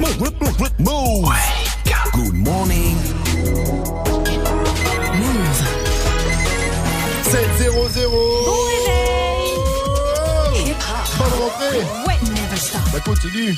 Move. Good morning. Move. 7 0 0 Hip hop. Bonne rentrée Ouais. Never stop. Ça continue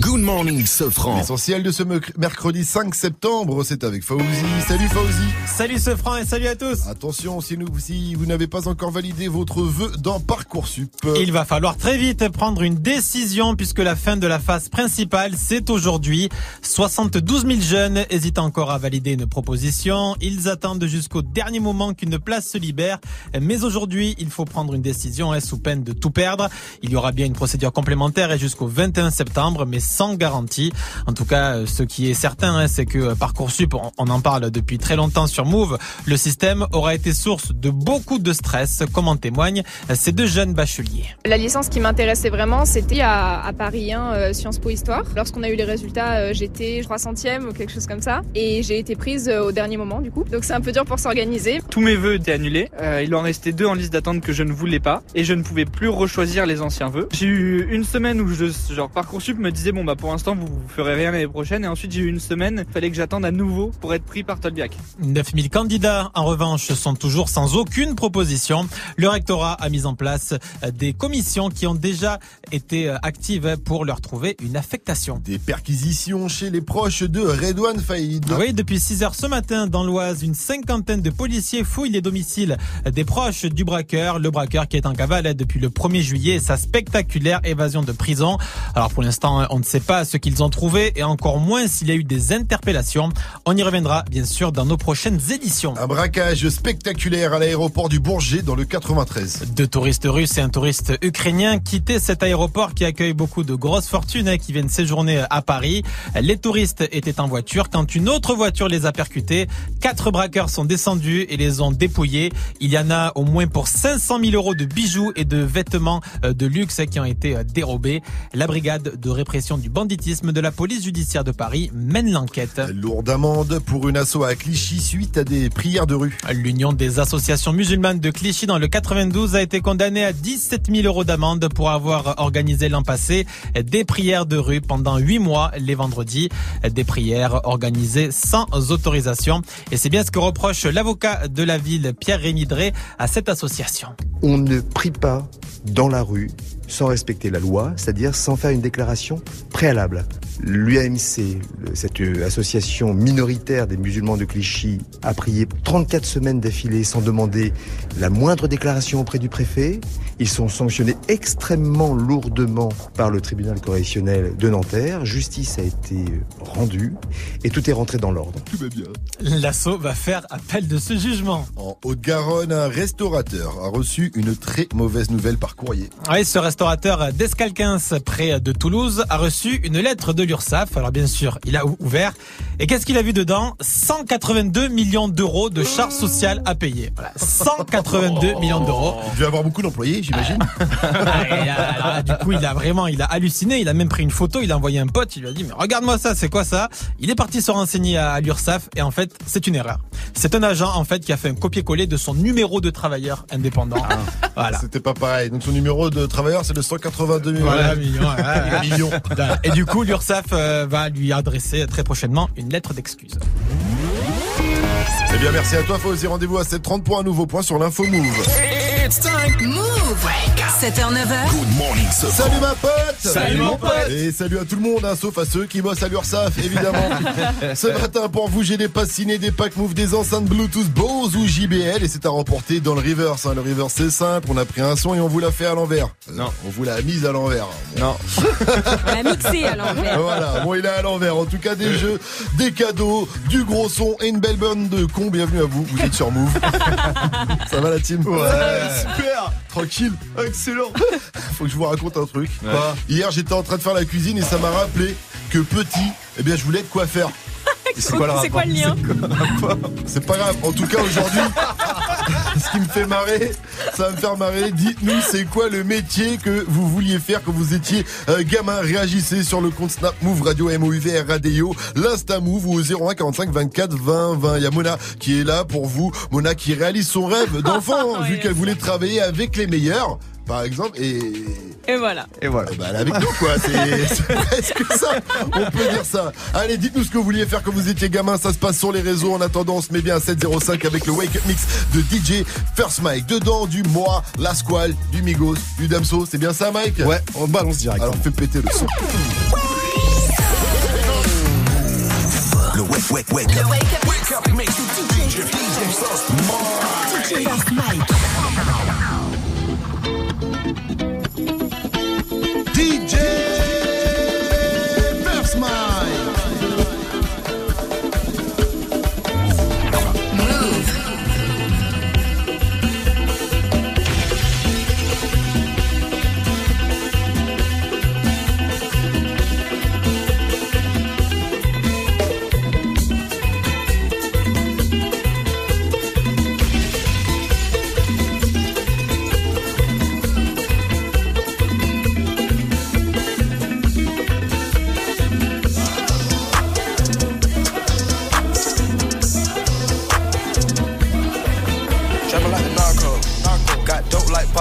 Good morning, Sofran. L'essentiel de ce mercredi 5 septembre, c'est avec Fauzi. Salut Fauzi Salut ce franc et salut à tous Attention, si, nous, si vous n'avez pas encore validé votre vœu dans Parcoursup, Il va falloir très vite prendre une décision puisque la fin de la phase principale, c'est aujourd'hui. 72 000 jeunes hésitent encore à valider une proposition. Ils attendent jusqu'au dernier moment qu'une place se libère. Mais aujourd'hui, il faut prendre une décision hein, sous peine de tout perdre. Il y aura bien une procédure complémentaire et jusqu'au 21 septembre, mais sans garantie. En tout cas, euh, ce qui est certain, hein, c'est que euh, Parcoursup, on- en parle depuis très longtemps sur Move, le système aura été source de beaucoup de stress, comme en témoignent euh, ces deux jeunes bacheliers. La licence qui m'intéressait vraiment, c'était à, à Paris 1, euh, Sciences Po Histoire. Lorsqu'on a eu les résultats, euh, j'étais 300e ou quelque chose comme ça. Et j'ai été prise au dernier moment, du coup. Donc c'est un peu dur pour s'organiser. Tous mes vœux étaient annulés. Euh, il en restait deux en liste d'attente que je ne voulais pas. Et je ne pouvais plus rechoisir les anciens vœux. J'ai eu une semaine où je, genre Parcoursup me disait bon bah pour l'instant vous, vous ferez rien l'année prochaine. Et ensuite j'ai eu une semaine, fallait que j'attende à nouveau pour être pris par Tolbiac. 9000 candidats, en revanche, sont toujours sans aucune proposition. Le rectorat a mis en place euh, des commissions qui ont déjà été euh, actives pour leur trouver une affectation. Des perquisitions chez les proches de Redouane Faïd. Oui, depuis 6 heures ce matin, dans l'Oise, une cinquantaine de policiers fouillent les domiciles des proches du braqueur. Le braqueur qui est en cavale depuis le 1er juillet et sa spectaculaire évasion de prison. Alors pour l'instant, hein, on ne sait pas ce qu'ils ont trouvé et encore moins s'il y a eu des interpellations. On y reviendra bien sûr dans nos prochaines éditions. Un braquage spectaculaire à l'aéroport du Bourget dans le 93. Deux touristes russes et un touriste ukrainien quittaient cet aéroport qui accueille beaucoup de grosses fortunes hein, qui viennent séjourner à Paris. Les touristes étaient en voiture quand une autre voiture les a percutés. Quatre braqueurs sont descendus et les ont dépouillés. Il y en a au moins pour 500 000 euros de bijoux et de vêtements euh, de luxe qui ont été euh, dérobés. La brigade de répression du banditisme de la police judiciaire de Paris mène l'enquête. Lourde amende pour une asso à Clichy suite à des prières de rue. L'Union des associations musulmanes de Clichy dans le 92 a été condamnée à 17 000 euros d'amende pour avoir organisé l'an passé des prières de rue pendant 8 mois les vendredis. Des prières organisées sans autorisation. Et c'est bien ce que reproche l'avocat de la ville, Pierre-Rémy Drey, à cette association. On ne prie pas dans la rue sans respecter la loi, c'est-à-dire sans faire une déclaration préalable. L'UAMC, cette euh, association minoritaire des musulmans de Clichy, a prié 34 semaines d'affilée sans demander la moindre déclaration auprès du préfet. Ils sont sanctionnés extrêmement lourdement par le tribunal correctionnel de Nanterre. Justice a été rendue et tout est rentré dans l'ordre. Tout va bien. L'assaut va faire appel de ce jugement. En Haute-Garonne, un restaurateur a reçu une très mauvaise nouvelle par courrier. Oui, ce restaurateur d'Escalquins, près de Toulouse, a reçu une lettre de l'URSSAF. Alors bien sûr, il a ou- ouvert. Et qu'est-ce qu'il a vu dedans? 182 millions d'euros de charges sociales à payer. Voilà, 182 millions d'euros. Il devait avoir beaucoup d'employés, j'imagine. Ah, euh, du coup, il a vraiment, il a halluciné. Il a même pris une photo. Il a envoyé un pote. Il lui a dit, mais regarde-moi ça, c'est quoi ça? Il est parti se renseigner à, à l'URSSAF. Et en fait, c'est une erreur. C'est un agent, en fait, qui a fait un copier-coller de son numéro de travailleur indépendant. Voilà. C'était pas pareil. Donc son numéro de travailleur, c'est le 182 millions. Voilà, million, ouais, ouais. Millions. Et du coup, l'URSSAF euh, va lui adresser très prochainement une lettre d'excuse. Eh bien, merci à toi, Fauzi. Rendez-vous à 7h30 pour un nouveau point sur l'info Move. It's time. Move. 7h, 9h. Good morning, Sofran. Salut ma pote Salut, mon pote Et salut à tout le monde, hein, sauf à ceux qui bossent à l'URSSAF, évidemment. Ce matin, pour vous, j'ai des passes ciné, des packs Move, des enceintes Bluetooth Bose ou JBL, et c'est à remporter dans le reverse. hein. Le reverse, c'est simple, on a pris un son et on vous l'a fait à l'envers. Euh, Non. On vous l'a mise à l'envers. Non. On l'a mixé à l'envers. Voilà, bon, il est à l'envers. En tout cas, des jeux, des cadeaux, du gros son et une belle bande de cons. Bienvenue à vous, vous êtes sur Move. Ça va la team? Ouais, super Tranquille Excellent Faut que je vous raconte un truc. Hier, j'étais en train de faire la cuisine et ça m'a rappelé que petit, eh bien, je voulais être coiffeur. C'est quoi, le lien C'est pas grave. En tout cas, aujourd'hui, ce qui me fait marrer, ça va me faire marrer. Dites-nous, c'est quoi le métier que vous vouliez faire quand vous étiez euh, gamin? Réagissez sur le compte Snap Move Radio MOUV Radio, l'Insta Move ou au 01 45 24 20 20. Il y a Mona qui est là pour vous. Mona qui réalise son rêve d'enfant, hein, vu qu'elle voulait travailler avec les meilleurs. Par exemple, et. Et voilà. Et voilà. Bah, elle est avec nous, quoi. C'est presque ça. On peut dire ça. Allez, dites-nous ce que vous vouliez faire quand vous étiez gamin. Ça se passe sur les réseaux. En attendant, on se met bien à 705 avec le Wake Up Mix de DJ First Mike. Dedans, du Moi, La Squale, du Migos, du Damso. C'est bien ça, Mike? Ouais, on balance direct. Alors, fais péter le son. Le wake, wake, wake up. Wake up mix DJ Sauce DJ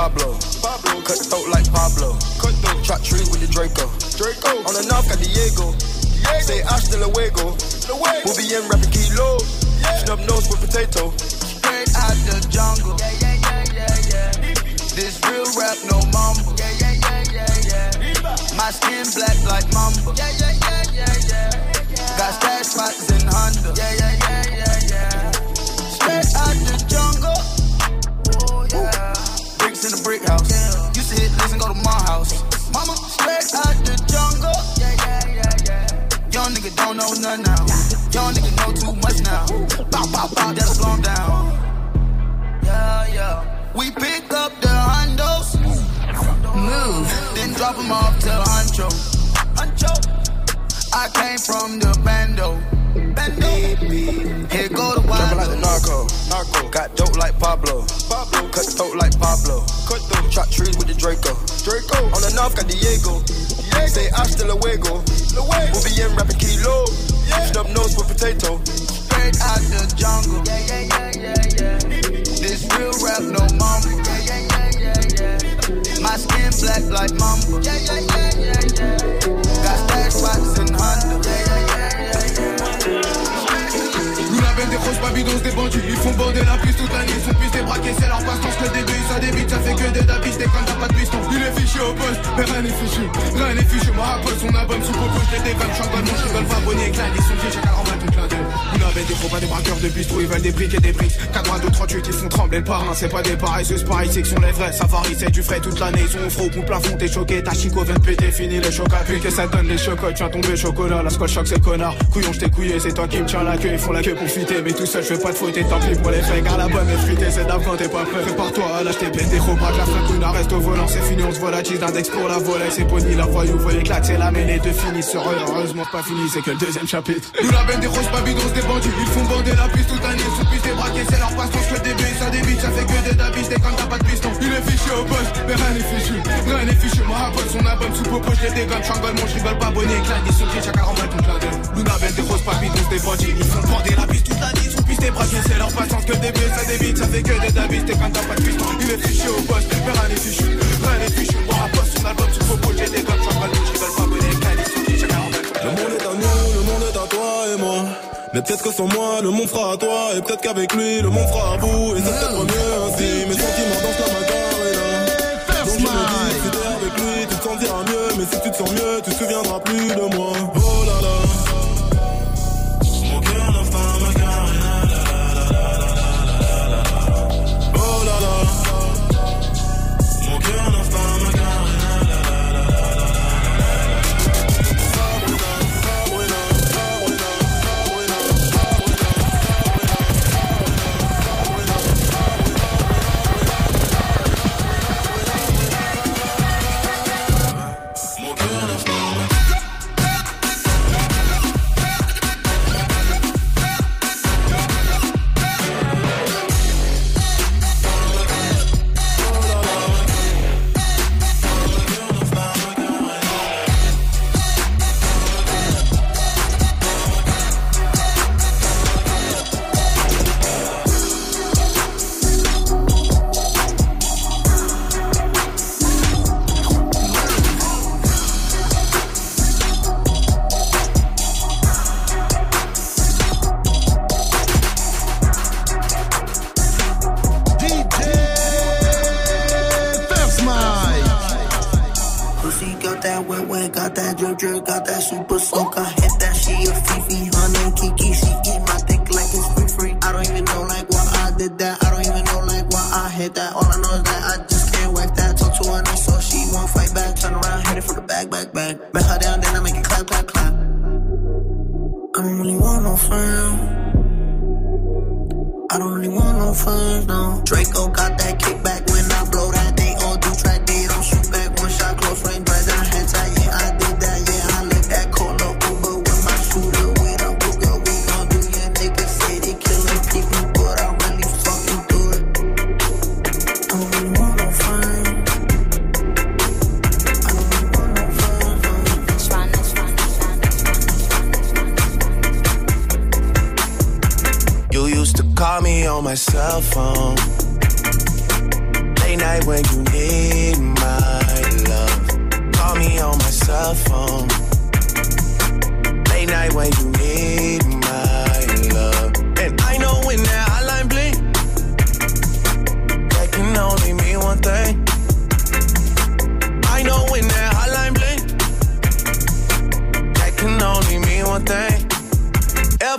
dope like Pablo. Cut throat like Pablo. Chop trees with the Draco. Draco. On the north got Diego. Say hasta luego. We'll be in rapping kilo. Snub nose with potato. Straight out the jungle. This real rap, no mumble. My skin black like mamba. Got stash spots in Honda. Straight Young nigga don't know nothing now. Young nigga know too much now. Bow, bow, bow, that'll slow 'em down. Yeah, yeah. We pick up the hundos. Move. Then drop 'em off to Huncho. Huncho. I came from the bando. Bando. Here go the wild. Jumping like the narco. Narco. Got dope like Pablo. Pablo. Cut throat like Pablo. Cut throat. Chop trees with the Draco. Draco. On the north got Diego. Say hasta luego. We'll be in rapping kilo. Snub nose with potato. Straight out the jungle. This real rap, no mumble. My skin black like mamba. Got stash spots in Honda. La benne des bandits, ils font bander la piste toute l'année, ils sont pistés braqués, c'est leur passe-temps, que début, ça débite, ça fait que des dabis, des quand t'as pas de piston. Il est fichu au poste, mais rien n'est fichu, rien n'est fichu, moi rappelle son album sous je les déconne, champagne, mon rigole, pas abonné, éclat, ils sont pieds, la benne des gros pas des braqueurs de bistrot, ils veulent des briques et des briques, 4 2 38, ils font trembler le parrain, c'est pas des pareils, c'est pareil, c'est que sont les vrais, ça varie, c'est du frais toute l'année, ils sont au froid, au plafond, t'es choqué, ta chico vient de péter, fini les chocs à que ça donne les chocots, tu vas tomber chocolat, la squad choc c'est connard, couillon, je t'ai couillé, c'est toi qui me tiens la queue, ils font la queue pour fuiter, mais tout seul, je fais pas de faute, et tant pis pour les faits, car la bonne est c'est d'avant t'es pas prêt, prépare-toi à lâcher tes des gros braques, la fin une reste au volant, c'est fini, on se volatile, d'index pour la volée, c'est pony, la voyou, voyez éclate, c'est la mêlée de finissent, heureusement pas fini, c'est que le deuxième chapitre. Nous la benne des grosses babidons, des ils font bander la piste toute l'année, sous piste des braqués, c'est leur passe-temps, que le début, ça débite, ça fait que des dabis, des quand t'as pas de piston. Il est fichu au poste, mais rien n'est fichu, rien n'est fichu, moi rappelle son album sous popo, je les dégonne, changole, mon rigole pas, bonnet, éclate, ils sont chacun renvoie tout plein d'eux. Nous la benne des grosses babidons, des bandits, ils font bander la piste toute l'année, sous piste des braqués, c'est leur passe-temps, que le début, ça débite, ça fait que des dabis, des quand t'as pas de piston. Il est fichu au poste, mais rien n'est fichu, rien n'est fichu, moi rappelle son album sous popo, je les dégonne, changole, mon rigole pas, bonnet, éclate, ils sont chacun renvoie tout plein Le monde est à nous, le monde est à toi et moi. Mais peut-être que sans moi, le monde fera à toi. Et peut-être qu'avec lui, le monde fera à vous. Et c'est peut-être mieux ainsi. Mes sentiments dansent la macarena. Donc je me dis, si t'es avec lui, tu te sentiras mieux. Mais si tu te sens mieux, tu te souviendras plus de moi. Oh là là.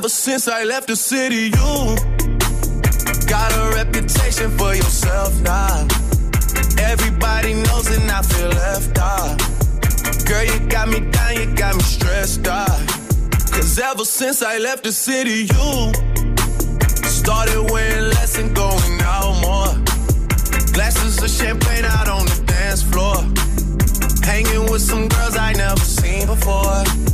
Ever since I left the city, you got a reputation for yourself now. Everybody knows and I feel left out. Girl, you got me down, you got me stressed out. Cause ever since I left the city, you started wearing less and going out more. Glasses of champagne out on the dance floor. Hanging with some girls I never seen before.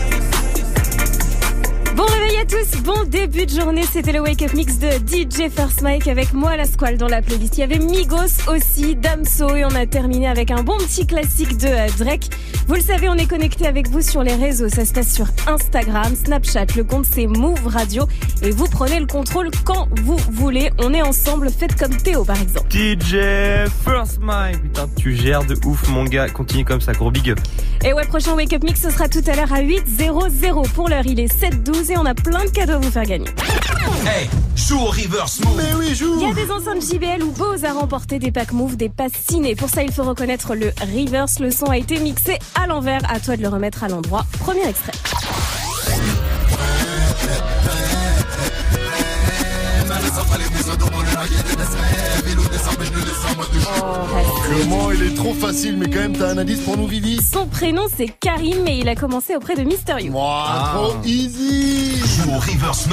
Bon réveil à tous, bon début de journée, c'était le Wake Up Mix de DJ First Mike avec moi la squale dans la playlist. Il y avait Migos aussi, Damso et on a terminé avec un bon petit classique de euh, Drake. Vous le savez, on est connecté avec vous sur les réseaux, ça se passe sur Instagram, Snapchat, le compte c'est Move Radio et vous prenez le contrôle quand vous voulez. On est ensemble, faites comme Théo par exemple. DJ First Mike, putain, tu gères de ouf mon gars, continue comme ça, gros big up. Et ouais, prochain Wake Up Mix, ce sera tout à l'heure à 8.00. Pour l'heure, il est 7.12 et on a plein de cadeaux à vous faire gagner. Hey, joue au reverse move. Mais oui, joue. Il y a des enceintes JBL ou Bose à remporter des packs Move, des passes ciné. Pour ça, il faut reconnaître le reverse. Le son a été mixé à l'envers. À toi de le remettre à l'endroit. Premier extrait. Comment il est trop facile, mais quand même, t'as un indice pour nous, Vivi. Son prénom, c'est Karim et il a commencé auprès de Mister You. Ouah, trop easy. Joue au reverse.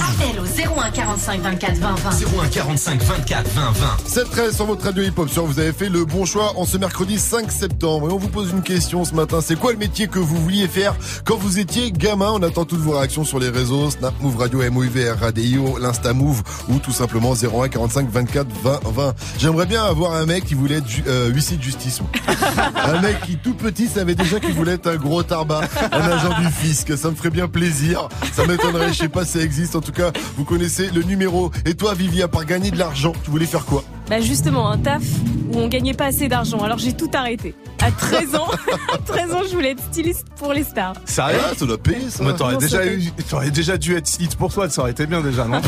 Appel au 01 45 24 20 20. 01 45 24 20 20. 7-13 sur votre radio hip-hop sur vous avez fait le bon choix en ce mercredi 5 septembre. Et on vous pose une question ce matin. C'est quoi le métier que vous vouliez faire quand vous étiez gamin? On attend toutes vos réactions sur les réseaux. Snap Move Radio MOUV Radio l'Insta Move ou tout simplement 01 45 24 20 20 j'aimerais bien avoir un mec qui voulait être euh, huissier de justice un mec qui tout petit savait déjà qu'il voulait être un gros tarbat un agent du fisc. Ça me ferait bien plaisir. Ça m'étonnerait. Je sais pas si ça existe. En tout cas vous connaissez le numéro. Et toi Vivi à part gagner de l'argent tu voulais faire quoi? Bah justement, un taf où on gagnait pas assez d'argent. Alors j'ai tout arrêté. À 13 ans, à 13 ans, je voulais être styliste pour les stars. Sérieux Ah, ça doit payer ça Mais t'aurais déjà, eu, t'aurais déjà dû être site pour toi, ça aurait été bien déjà, non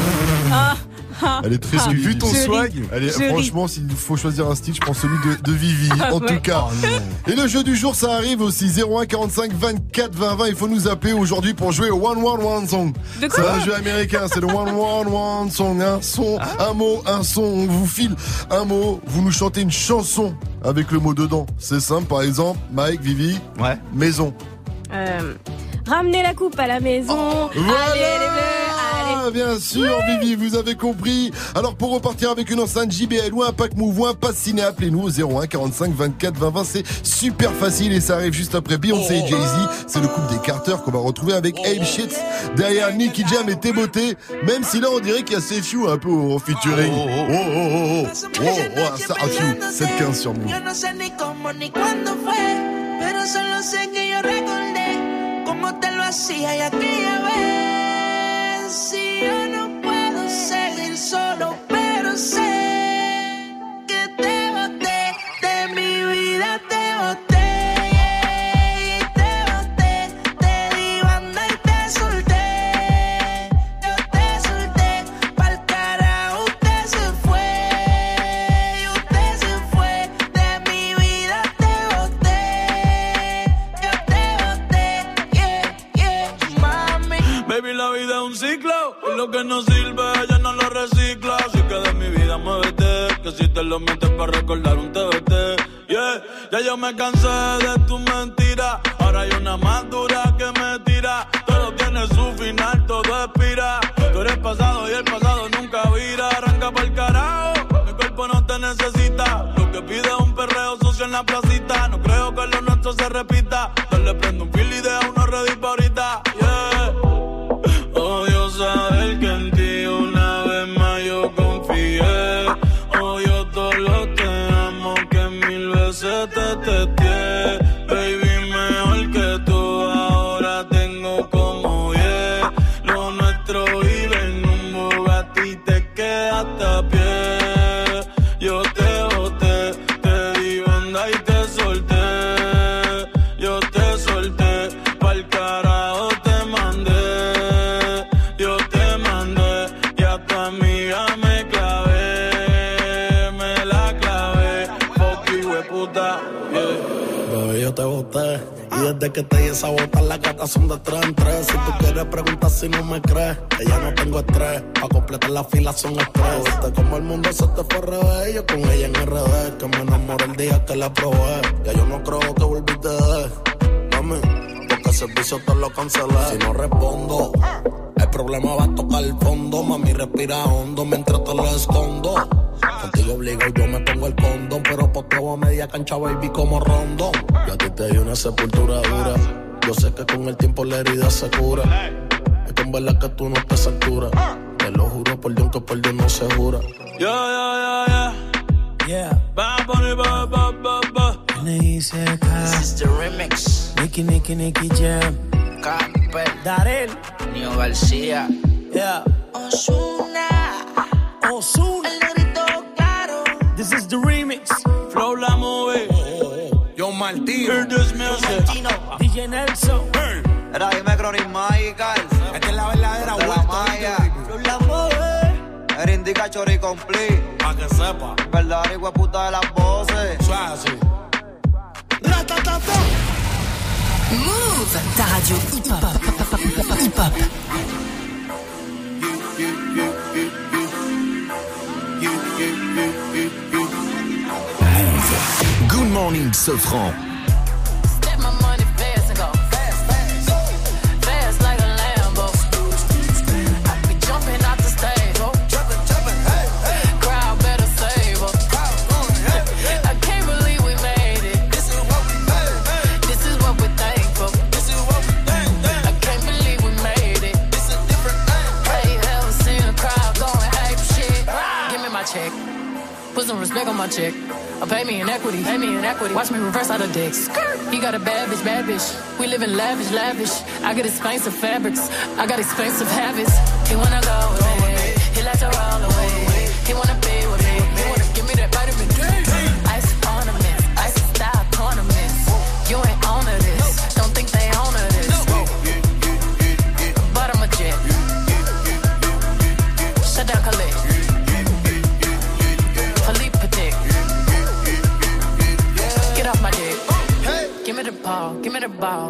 Ah, ah, Elle est très ah. Vu ton swag Allez, franchement, s'il faut choisir un style, je prends celui de, de Vivi, Ah, en ouais. tout cas. Oh Et le jeu du jour, ça arrive aussi. 01 45 24 20 20. Il faut nous appeler aujourd'hui pour jouer au One One One Song. De C'est un jeu américain, c'est le One One One Song. Un son, Ah. un mot, un son. On vous file un mot, vous nous chantez une chanson avec le mot dedans. C'est simple, par exemple, Mike, Vivi, Ouais. maison. Euh, Ramenez la coupe à la maison. Allez, les bleus, allez. Bien sûr, Vivi, vous avez compris. Alors pour repartir avec une enceinte JBL ou un pack move ou un ciné, appelez-nous au 01 45 24 20 20. C'est super facile et ça arrive juste après Beyoncé et Jay-Z. C'est le couple des Carter qu'on va retrouver avec Abe Shits derrière Nicky Jam et Témoté. Même si là on dirait qu'il y a CFU un peu en featuring. Oh oh oh oh oh. oh, oh, oh, oh, oh ça ah, a 7-15 sur nous. Yo no sé ni cómo ni cuándo fue, pero solo sé que yo recordé. como te lo hacía y aquella vez. Si yo no puedo seguir solo, pero sé.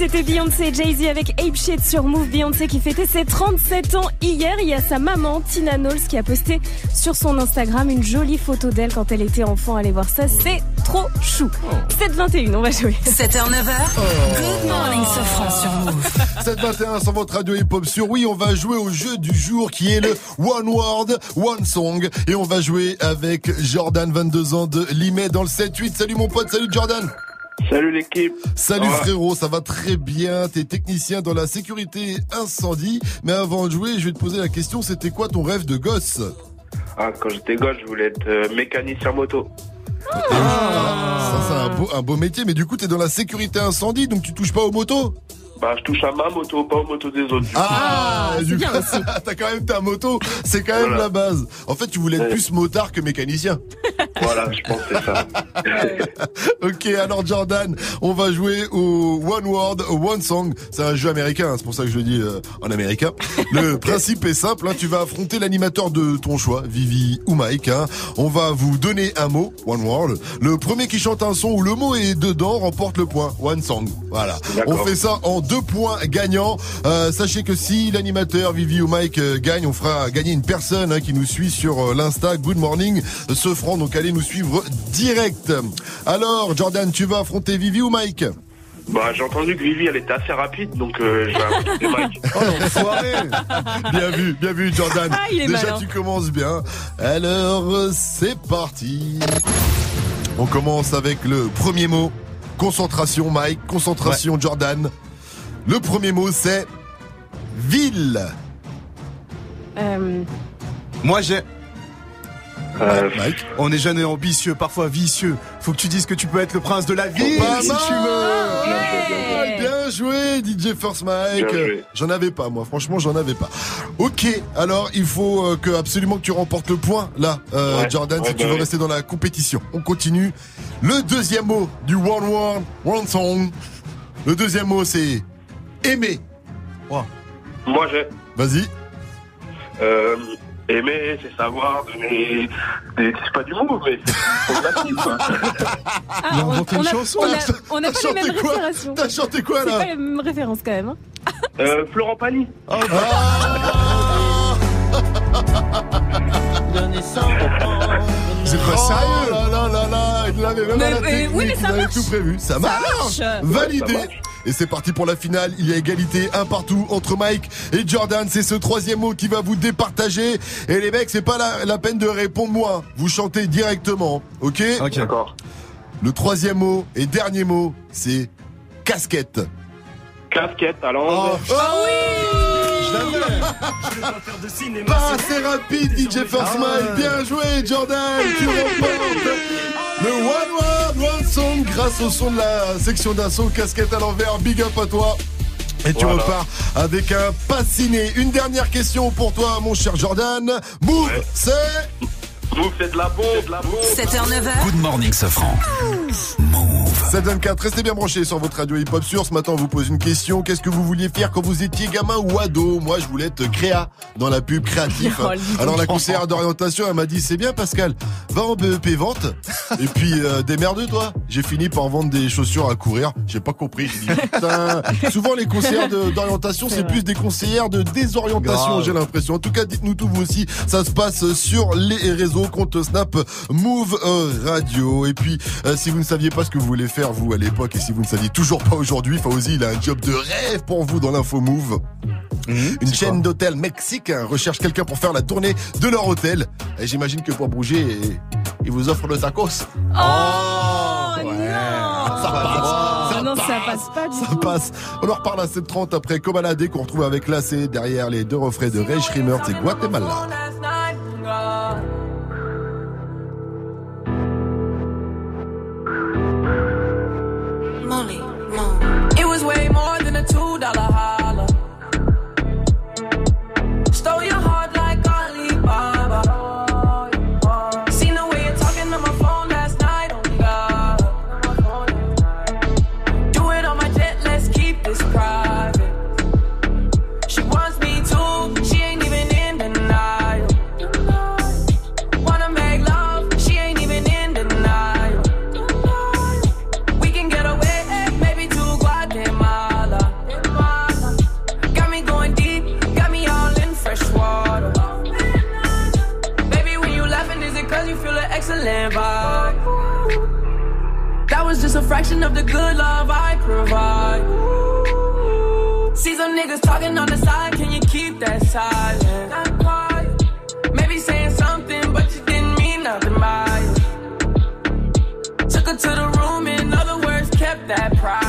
C'était Beyoncé et Jay-Z avec Ape Shit sur Move. Beyoncé qui fêtait ses 37 ans hier. Il y a sa maman, Tina Knowles, qui a posté sur son Instagram une jolie photo d'elle quand elle était enfant. Allez voir ça, c'est trop chou. 7h21, on va jouer. 7h, 9h. Good morning, Sofran sur Move. 721 sur votre radio hip-hop sur oui, on va jouer au jeu du jour qui est le One Word, One Song. Et on va jouer avec Jordan, 22 ans de Limay dans le 7-8. Salut mon pote, salut Jordan. Salut l'équipe. Salut frérot, ça va très bien. T'es technicien dans la sécurité incendie. Mais avant de jouer, je vais te poser la question, c'était quoi ton rêve de gosse? Ah, quand j'étais gosse, je voulais être euh, mécanicien moto. Ça c'est un beau, un beau métier, mais du coup t'es dans la sécurité incendie, donc tu touches pas aux motos? Bah, je touche à ma moto, pas aux motos des autres. du coup. Ah, du coup, t'as quand même ta moto, c'est quand même Voilà. la base. En fait, tu voulais être Ouais. plus motard que mécanicien. Voilà, je pense que c'est ça. ok, alors Jordan, on va jouer au One Word, One Song. C'est un jeu américain, hein, c'est pour ça que je le dis euh, en américain. Le principe est simple, hein, tu vas affronter l'animateur de ton choix, Vivi ou Mike. hein. On va vous donner un mot, One Word. Le premier qui chante un son où le mot est dedans remporte le point, One Song. Voilà. On fait ça en deux points gagnants. Euh, sachez que si l'animateur Vivi ou Mike euh, gagne, on fera gagner une personne hein, qui nous suit sur euh, l'Insta Good Morning ce franc. Donc allez nous suivre direct. Alors Jordan, tu vas affronter Vivi ou Mike? Bah, j'ai entendu que Vivi, elle était assez rapide, donc euh, je vais affronter Mike. Bien vu, bien vu Jordan. Ah, il est Déjà malin. tu commences bien. Alors c'est parti. On commence avec le premier mot. Concentration Mike, concentration Jordan. Le premier mot c'est ville. Euh, Moi j'ai. Euh, On est jeune et ambitieux, parfois vicieux. Faut que tu dises que tu peux être le prince de la ville Pas si mal. tu veux. Bien joué, DJ First Mike. Bien joué. J'en avais pas, moi. Franchement, j'en avais pas. Ok, alors il faut euh, que absolument que tu remportes le point là, euh, Ouais, Jordan, ouais, si tu bah veux rester dans la compétition. On continue. Le deuxième mot du One One One Song. Le deuxième mot c'est aimer. Moi, j'ai. Vas-y. Euh, aimer, c'est savoir donner. C'est pas du mot, mais c'est relatif, quoi. ah, on, on a, on a- on a T'as pas les mêmes chanté quoi références. T'as chanté quoi, C'est là pas les mêmes références quand même. hein. Euh, Florent Pagny. C'est pas sérieux là là là là, il avait même Mais- la mais oui, technique, mais ça marche. tout prévu. Ça Ça marche. marche. Validé. Ouais, ça marche. Et c'est parti pour la finale. Il y a égalité un partout entre Mike et Jordan. C'est ce troisième mot qui va vous départager. Et les mecs, c'est pas la, la peine de répondre moi. Vous chantez directement, ok? D'accord. Le troisième mot et dernier mot, c'est casquette. Casquette à l'envers. Ah Pas assez rapide, DJ First Mike. Bien joué, Jordan. Tu remportes le One Word One Song grâce au son de la section d'assaut casquette à l'envers. Big up à toi. Et tu Voilà. repars avec un passiné. Une dernière question pour toi, mon cher Jordan. Move, c'est Move, c'est de la bombe, de la bombe. 7h, 9h. Good morning, Sofran. 724, restez bien branchés sur votre radio hip-hop sur. Ce matin, on vous pose une question. Qu'est-ce que vous vouliez faire quand vous étiez gamin ou ado? Moi, je voulais être créa dans la pub créatif. Oh. Alors, la conseillère d'orientation, elle m'a dit, c'est bien, Pascal, va en BEP vente. Et puis, euh, démerde toi. J'ai fini par vendre des chaussures à courir. J'ai pas compris. J'ai dit, putain. Souvent, les conseillères d'orientation, c'est plus des conseillères de désorientation, j'ai l'impression. En tout cas, dites-nous tout vous aussi. Ça se passe sur les réseaux, compte Snap, Move euh, Radio. Et puis, euh, si vous ne saviez pas ce que vous voulez faire, faire vous à l'époque et si vous ne saviez toujours pas aujourd'hui, Fauzi il a un job de rêve pour vous dans l'info Move. Une chaîne d'hôtels mexicains recherche quelqu'un pour faire la tournée de leur hôtel. Et j'imagine que pour bouger, ils vous offrent le tacos. Oh, non Ça passe. Non, ça passe pas du Ça passe. On en reparle à 7h30 après Cobaladé qu'on retrouve avec Lacé derrière les deux refrains de Ray Schrimmer, c'est Guatemala. An excellent vibe? That was just a fraction of the good love I provide. See some niggas talking on the side, can you keep that silent? Maybe saying something, but you didn't mean nothing by it. Took her to the room, in other words, kept that private.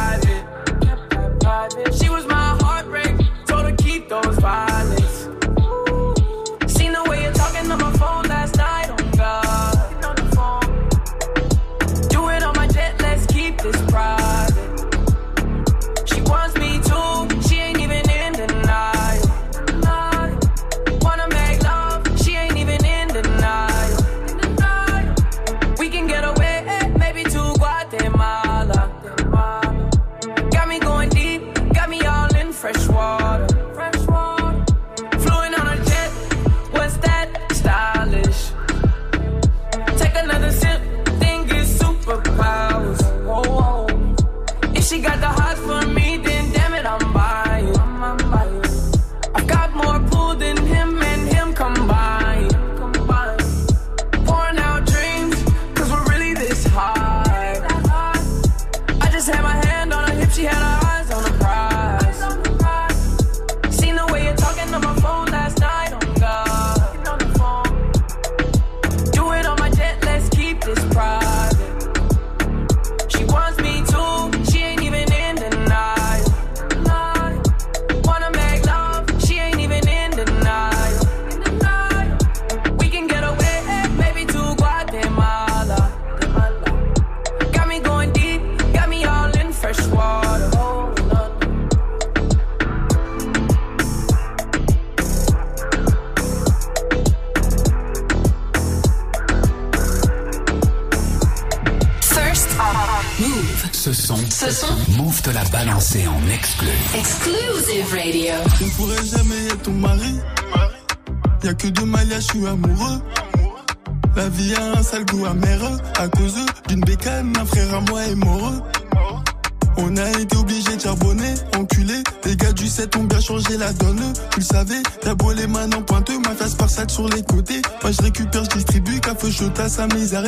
La donne. Tu le savais, t'as beau les mains pointeux, ma face par sur les côtés. Moi je récupère, je distribue, café à sa misère.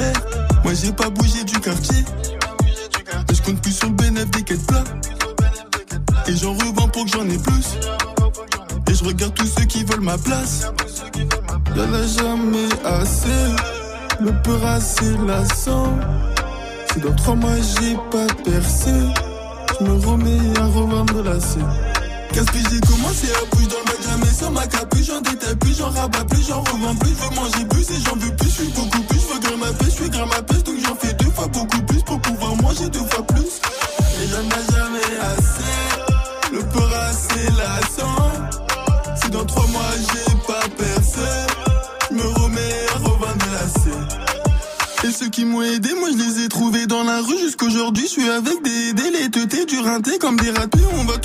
Moi j'ai pas bougé du quartier. Et je compte plus sur le bénéfice des quêtes plats? Et j'en revends pour que j'en ai plus. Et je regarde tous ceux qui veulent ma place. Y'en a jamais assez. Le peur assez lassant. Si dans trois mois j'ai pas percé, je me remets à revendre la scène. Qu'est-ce que j'ai commencé à bouger dans le bac, sans ma capuche, j'en détaille plus, j'en rabats plus, j'en revends plus, je veux manger plus et j'en veux plus, je suis beaucoup plus, je veux grimper ma je suis grimper ma donc j'en fais deux fois beaucoup plus pour pouvoir manger deux fois plus. Et j'en ai jamais assez, le peur assez lassant. Si dans trois mois j'ai pas percé, je me remets à revendre. Et ceux qui m'ont aidé, moi je les ai trouvés dans la rue jusqu'aujourd'hui. Je suis avec des dés, les teutés, du rinté comme des ratés. On va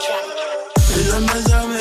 Et j'en ai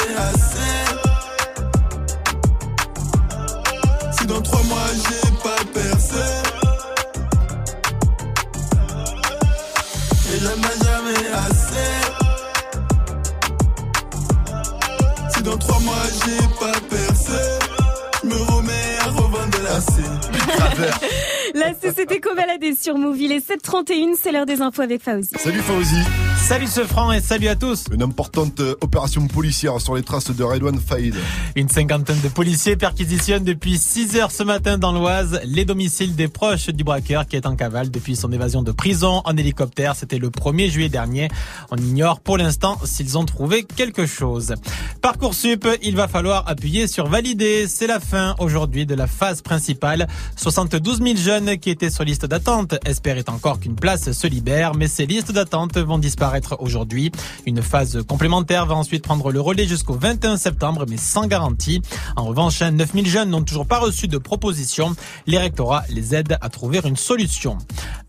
sur Move. Il est 7h31, c'est l'heure des infos avec Fauzi. Salut Fauzi. Salut ce franc et salut à tous. Une importante euh, opération policière sur les traces de Redouane Faïd. Une cinquantaine de policiers perquisitionnent depuis 6 heures ce matin dans l'Oise les domiciles des proches du braqueur qui est en cavale depuis son évasion de prison en hélicoptère. C'était le 1er juillet dernier. On ignore pour l'instant s'ils ont trouvé quelque chose. Parcoursup, il va falloir appuyer sur valider. C'est la fin aujourd'hui de la phase principale. 72 000 jeunes qui étaient sur liste d'attente espéraient encore qu'une place se libère, mais ces listes d'attente vont disparaître aujourd'hui. Une phase complémentaire va ensuite prendre le relais jusqu'au 21 septembre, mais sans garantie. En revanche, 9000 jeunes n'ont toujours pas reçu de proposition. Les rectorats les aident à trouver une solution.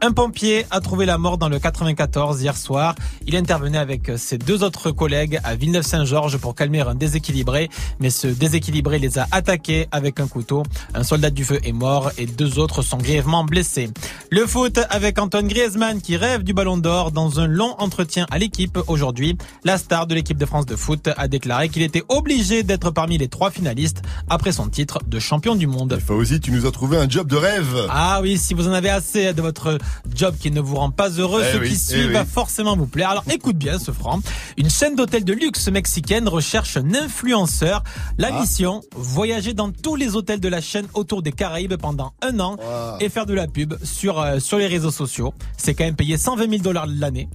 Un pompier a trouvé la mort dans le 94 hier soir. Il intervenait avec ses deux autres collègues à Villeneuve-Saint-Georges pour calmer un déséquilibré, mais ce déséquilibré les a attaqués avec un couteau. Un soldat du feu est mort et deux autres sont grièvement blessés. Le foot avec Antoine Griezmann qui rêve du ballon d'or dans un long entretien à l'équipe aujourd'hui. La star de l'équipe de France de foot a déclaré qu'il était obligé d'être parmi les trois finalistes après son titre de champion du monde. Fauzi, tu nous as trouvé un job de rêve. Ah oui, si vous en avez assez de votre job qui ne vous rend pas heureux, Eh ce oui, qui eh suit oui. va forcément vous plaire. Alors écoute bien ce franc. Une chaîne d'hôtels de luxe mexicaine recherche un influenceur. La Ah. mission, voyager dans tous les hôtels de la chaîne autour des Caraïbes pendant un an et faire de la pub sur, euh, sur les réseaux sociaux. C'est quand même payé 120 000 dollars l'année.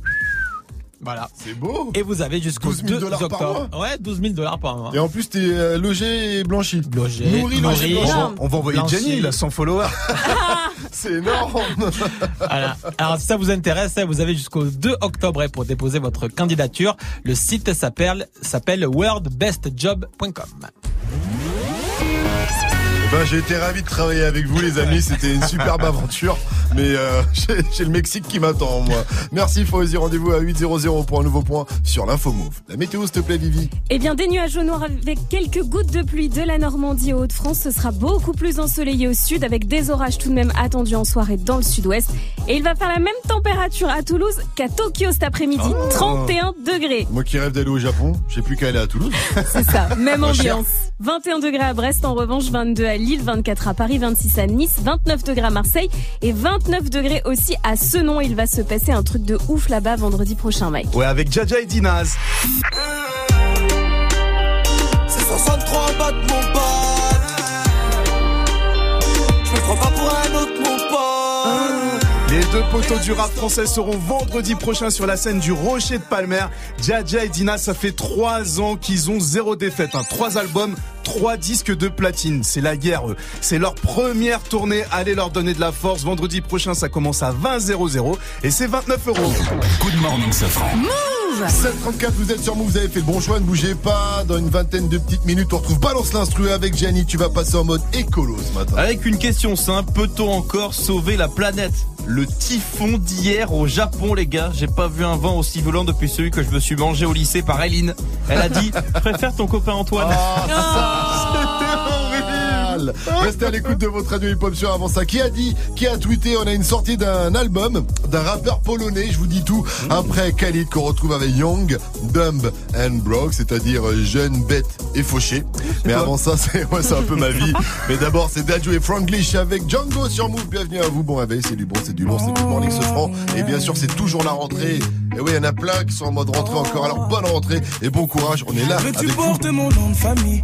Voilà. C'est beau. Et vous avez jusqu'au 12 000 2 dollars par octobre. Ouais, 12 000 dollars par mois. Et en plus, t'es euh, logé et blanchi. Logé, Nourri, logé, nourri. blanchi. On va envoyer Blanchi. Jenny, là, sans follower. C'est énorme. Voilà. Alors si ça vous intéresse, vous avez jusqu'au 2 octobre pour déposer votre candidature. Le site s'appelle s'appelle worldbestjob.com. Ben, j'ai été ravi de travailler avec vous, les amis. C'était une superbe aventure. Mais euh, j'ai j'ai le Mexique qui m'attend, moi. Merci, Fauzi. Rendez-vous à 8.00 pour un nouveau point sur l'info Move. La météo, s'il te plaît, Vivi. Eh bien, des nuages au noir avec quelques gouttes de pluie de la Normandie aux Hauts-de-France. Ce sera beaucoup plus ensoleillé au sud avec des orages tout de même attendus en soirée dans le sud-ouest. Et il va faire la même température à Toulouse qu'à Tokyo cet après-midi. Oh. 31 degrés. Moi qui rêve d'aller au Japon, j'ai plus qu'à aller à Toulouse. C'est ça, même ambiance. 21 degrés à Brest, en revanche 22 à Lille, 24 à Paris, 26 à Nice, 29 degrés à Marseille et 29 degrés aussi à Senon. Il va se passer un truc de ouf là-bas vendredi prochain, Mike. Ouais, avec Jaja et Dinaz. C'est 63 battes mon pote Je me prends pas pour un autre mon pote Les deux poteaux du rap français seront vendredi prochain sur la scène du Rocher de Palmer. Jaja et Dina, ça fait trois ans qu'ils ont zéro défaite. Hein. Trois albums, trois disques de platine. C'est la guerre. eux. C'est leur première tournée. Allez leur donner de la force. Vendredi prochain, ça commence à 20 00 et c'est 29 euros. Good morning, Sofran. 734, vous êtes sur Move, vous avez fait le bon choix, ne bougez pas. Dans une vingtaine de petites minutes, on retrouve Balance l'instru avec Gianni. Tu vas passer en mode écolo ce matin. Avec une question simple, peut-on encore sauver la planète? Le typhon d'hier au Japon, les gars, j'ai pas vu un vent aussi violent depuis celui que je me suis mangé au lycée par Eileen. Elle a dit préfère ton copain Antoine. Mal. Restez à l'écoute de votre radio hip-hop sur avant ça. Qui a dit, qui a tweeté, on a une sortie d'un album d'un rappeur polonais, je vous dis tout. Après Khalid qu'on retrouve avec Young, Dumb and Broke, c'est-à-dire jeune, bête et fauché. Mais avant ça, c'est ouais, un peu ma vie. Mais d'abord, c'est Dadju et Franglish avec Django sur Move. Bienvenue à vous. Bon réveil, c'est du bon, c'est du lourd, c'est Good Morning ce franc. Et bien sûr, c'est toujours la rentrée. Et oui, il y en a plein qui sont en mode rentrée encore. Alors bonne rentrée et bon courage. On est là tu avec vous. portes mon nom de famille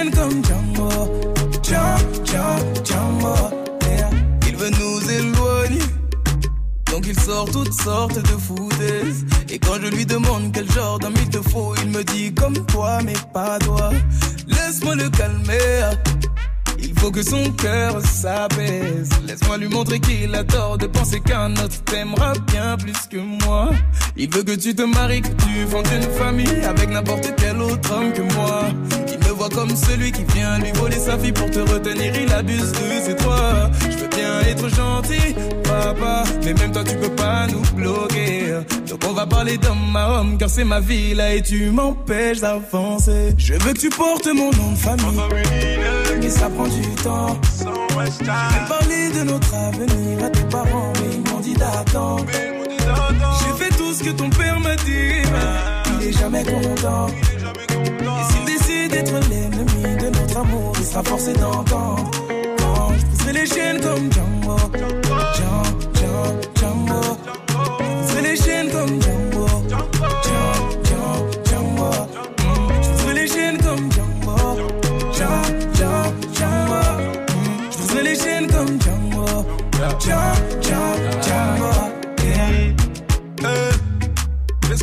Comme Django, Django, Django. Yeah. Il veut nous éloigner. Donc il sort toutes sortes de foutaises. Et quand je lui demande quel genre d'homme il te faut Il me dit comme toi mais pas toi. Laisse-moi le calmer. Il faut que son cœur s'apaise. Laisse-moi lui montrer qu'il a tort de penser qu'un autre t'aimera bien plus que moi. Il veut que tu te maries, que tu fondes une famille Avec n'importe quel autre homme que moi comme celui qui vient lui voler sa fille pour te retenir Il abuse de ses droits. Je veux bien être gentil, papa Mais même toi tu peux pas nous bloquer. Donc on va parler d'homme à homme Car c'est ma vie là et tu m'empêches d'avancer. Je veux que tu portes mon nom de famille Et ça prend du temps. J'ai même parlé de notre avenir à tes parents Mais ils m'ont dit d'attendre. J'ai fait tout ce que ton père m'a dit Mais il est jamais content d'être l'ennemi de notre amour Il sera forcé d'entendre Quand les chaînes comme Django. Django, Django, Django. Les chaînes comme Django. Django, Django, Django. Les chaînes comme Django. Les chaînes comme Django, Django, Django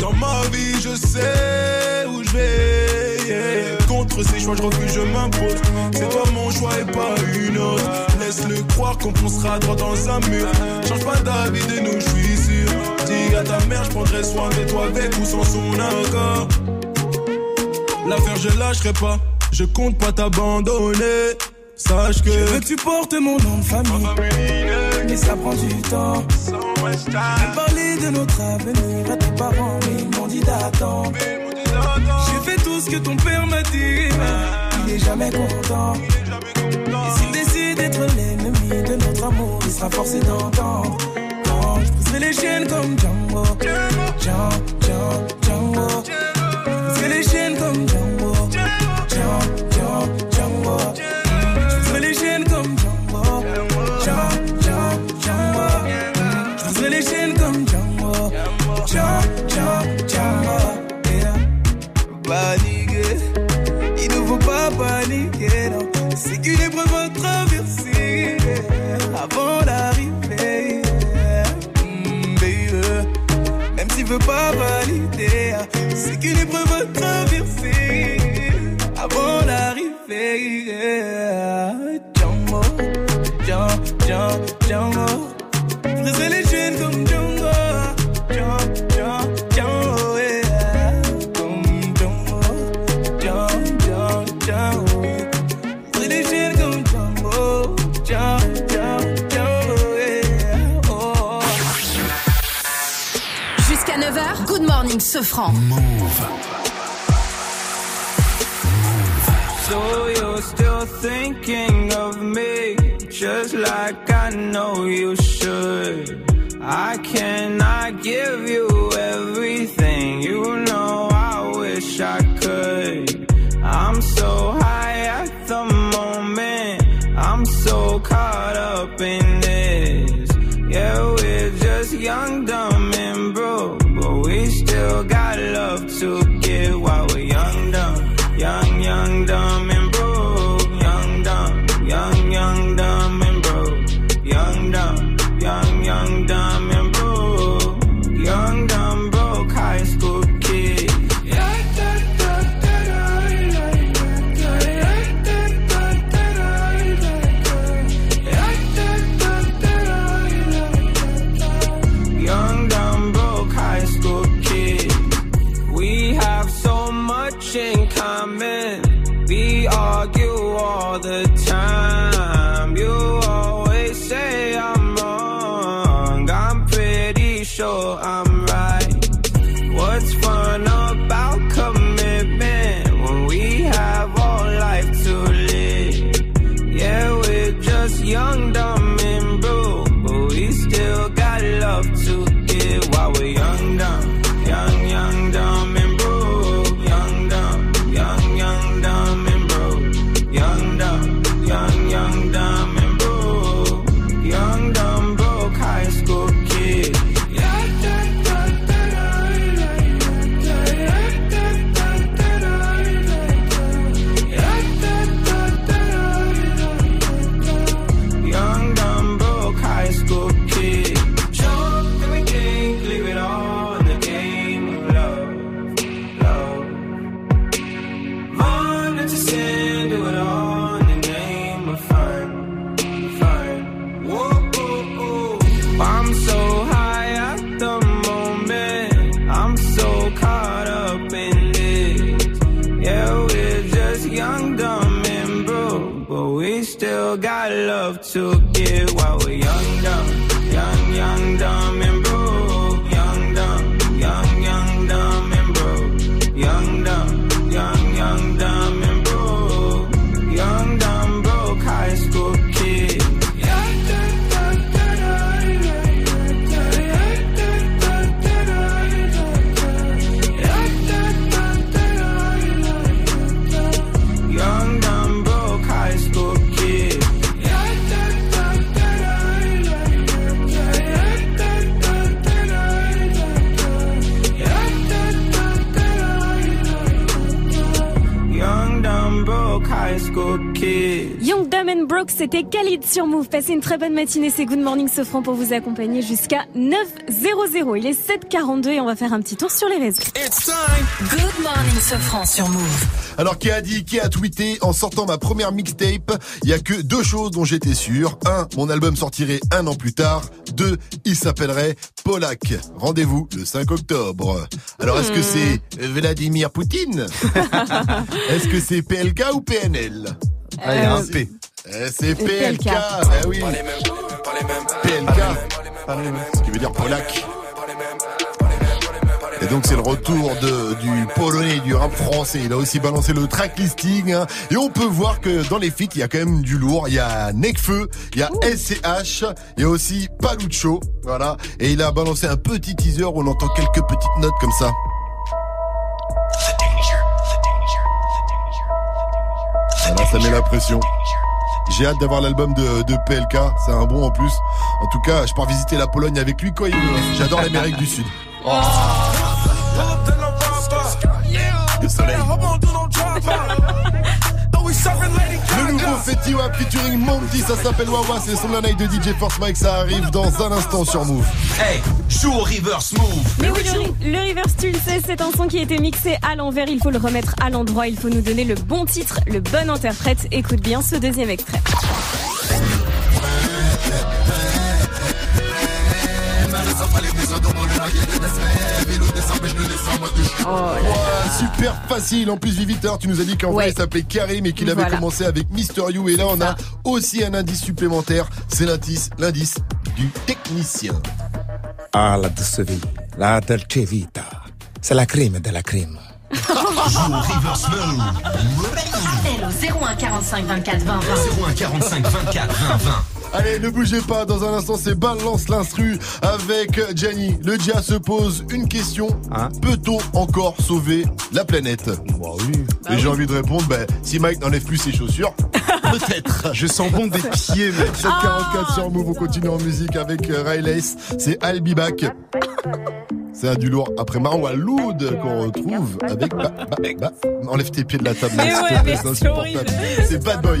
Dans ma vie, je sais où je vais. yeah. Contre ces choix, je refuse, je m'impose. C'est toi mon choix et pas une autre. Laisse-le croire qu'on foncera droit dans un mur. Change pas d'avis de nous, je suis sûr. Dis à ta mère, je prendrai soin de toi avec ou sans son accord. L'affaire, je lâcherai pas. Je compte pas t'abandonner. Sache que. Je veux que tu portes mon nom de famille. Mais ça prend du temps. J'ai parlé de notre avenir parents, mais ils m'ont dit d'attendre. J'ai fait tout ce que ton père m'a dit, il est jamais content. Et s'il décide d'être l'ennemi de notre amour, il sera forcé d'entendre. Quand je briserai les chaînes comme Django. Django, Django, Django. Je baby. Même s'il veut pas valider, c'est qu'une épreuve Morning Sofran. So you're still thinking of me, just like I know you should. I cannot give you to give while we're young, dumb, young, young, dumb, c'était Khalid sur Move. Passez une très bonne matinée, c'est Good Morning Sofran pour vous accompagner jusqu'à 9h00. Il est 7h42 et on va faire un petit tour sur les réseaux. Good morning, Sofran sur Move. Alors qui a dit, qui a tweeté en sortant ma première mixtape Il y a que deux choses dont j'étais sûr. Un, mon album sortirait un an plus tard. Deux, il s'appellerait Polak. Rendez-vous le 5 octobre. Alors est-ce que c'est Vladimir Poutine? Est-ce que c'est PLK ou PNL Allez, un P. Eh, C'est PLK. PLK. Eh oui. PLK. Ce qui veut dire Polak. Et donc c'est le retour de, du polonais du rap français. Il a aussi balancé le track listing. hein. Et on peut voir que dans les feats, il y a quand même du lourd. Il y a Nekfeu, il y a SCH, il y a aussi Palucho. Voilà. Et il a balancé un petit teaser où on entend quelques petites notes comme ça. Voilà, ça met la pression. J'ai hâte d'avoir l'album de, de PLK, c'est un bon en plus. En tout cas, je pars visiter la Pologne avec lui quand il veut. J'adore l'Amérique du Sud. Le soleil. Le nouveau Fetty Wap featuring Monty, ça s'appelle Wawa, c'est son night de DJ Force Mike, ça arrive dans un instant sur Move. Hey, joue au reverse move. Mais oui, le, le Reverse, tu le sais, c'est un son qui a été mixé à l'envers. Il faut le remettre à l'endroit. Il faut nous donner le bon titre, le bon interprète. Écoute bien ce deuxième extrait. Oh super facile. En plus, Viviteur, tu nous as dit qu'en vrai, il s'appelait Karim et qu'il avait Voilà. commencé avec Mister You. Et là, on a aussi un indice supplémentaire. C'est l'indice, l'indice du technicien. Ah, la douce vie, la dolce vita. C'est la crime de la crime. Appel au 01 45 24 20 20. 01 45 24 20 20. Allez, ne bougez pas. Dans un instant, c'est Balance l'instru avec Gianni. Le Dia se pose une question. Peut-on encore sauver la planète Bah oui. Et j'ai envie de répondre, bah, si Mike n'enlève plus ses chaussures, peut-être. Je sens bon des pieds, mec. 744 sur Move, on continue en musique avec euh, Ray Lace. C'est I'll Be Back. C'est un du lourd. Après Marwa Loud qu'on retrouve avec. Ba, ba, ba. Enlève tes pieds de la table, Mais s'il te ouais, plaît, mais c'est insupportable. C'est Bad Boy.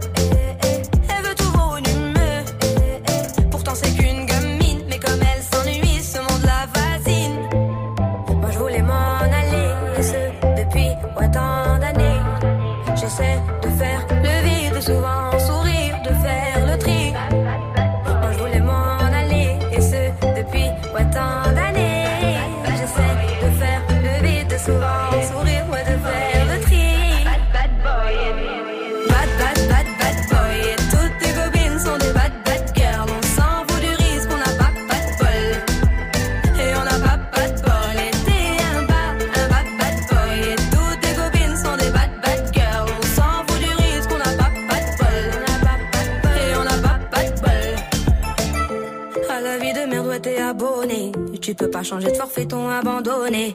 Tu peux pas changer de forfait, ton abandonné.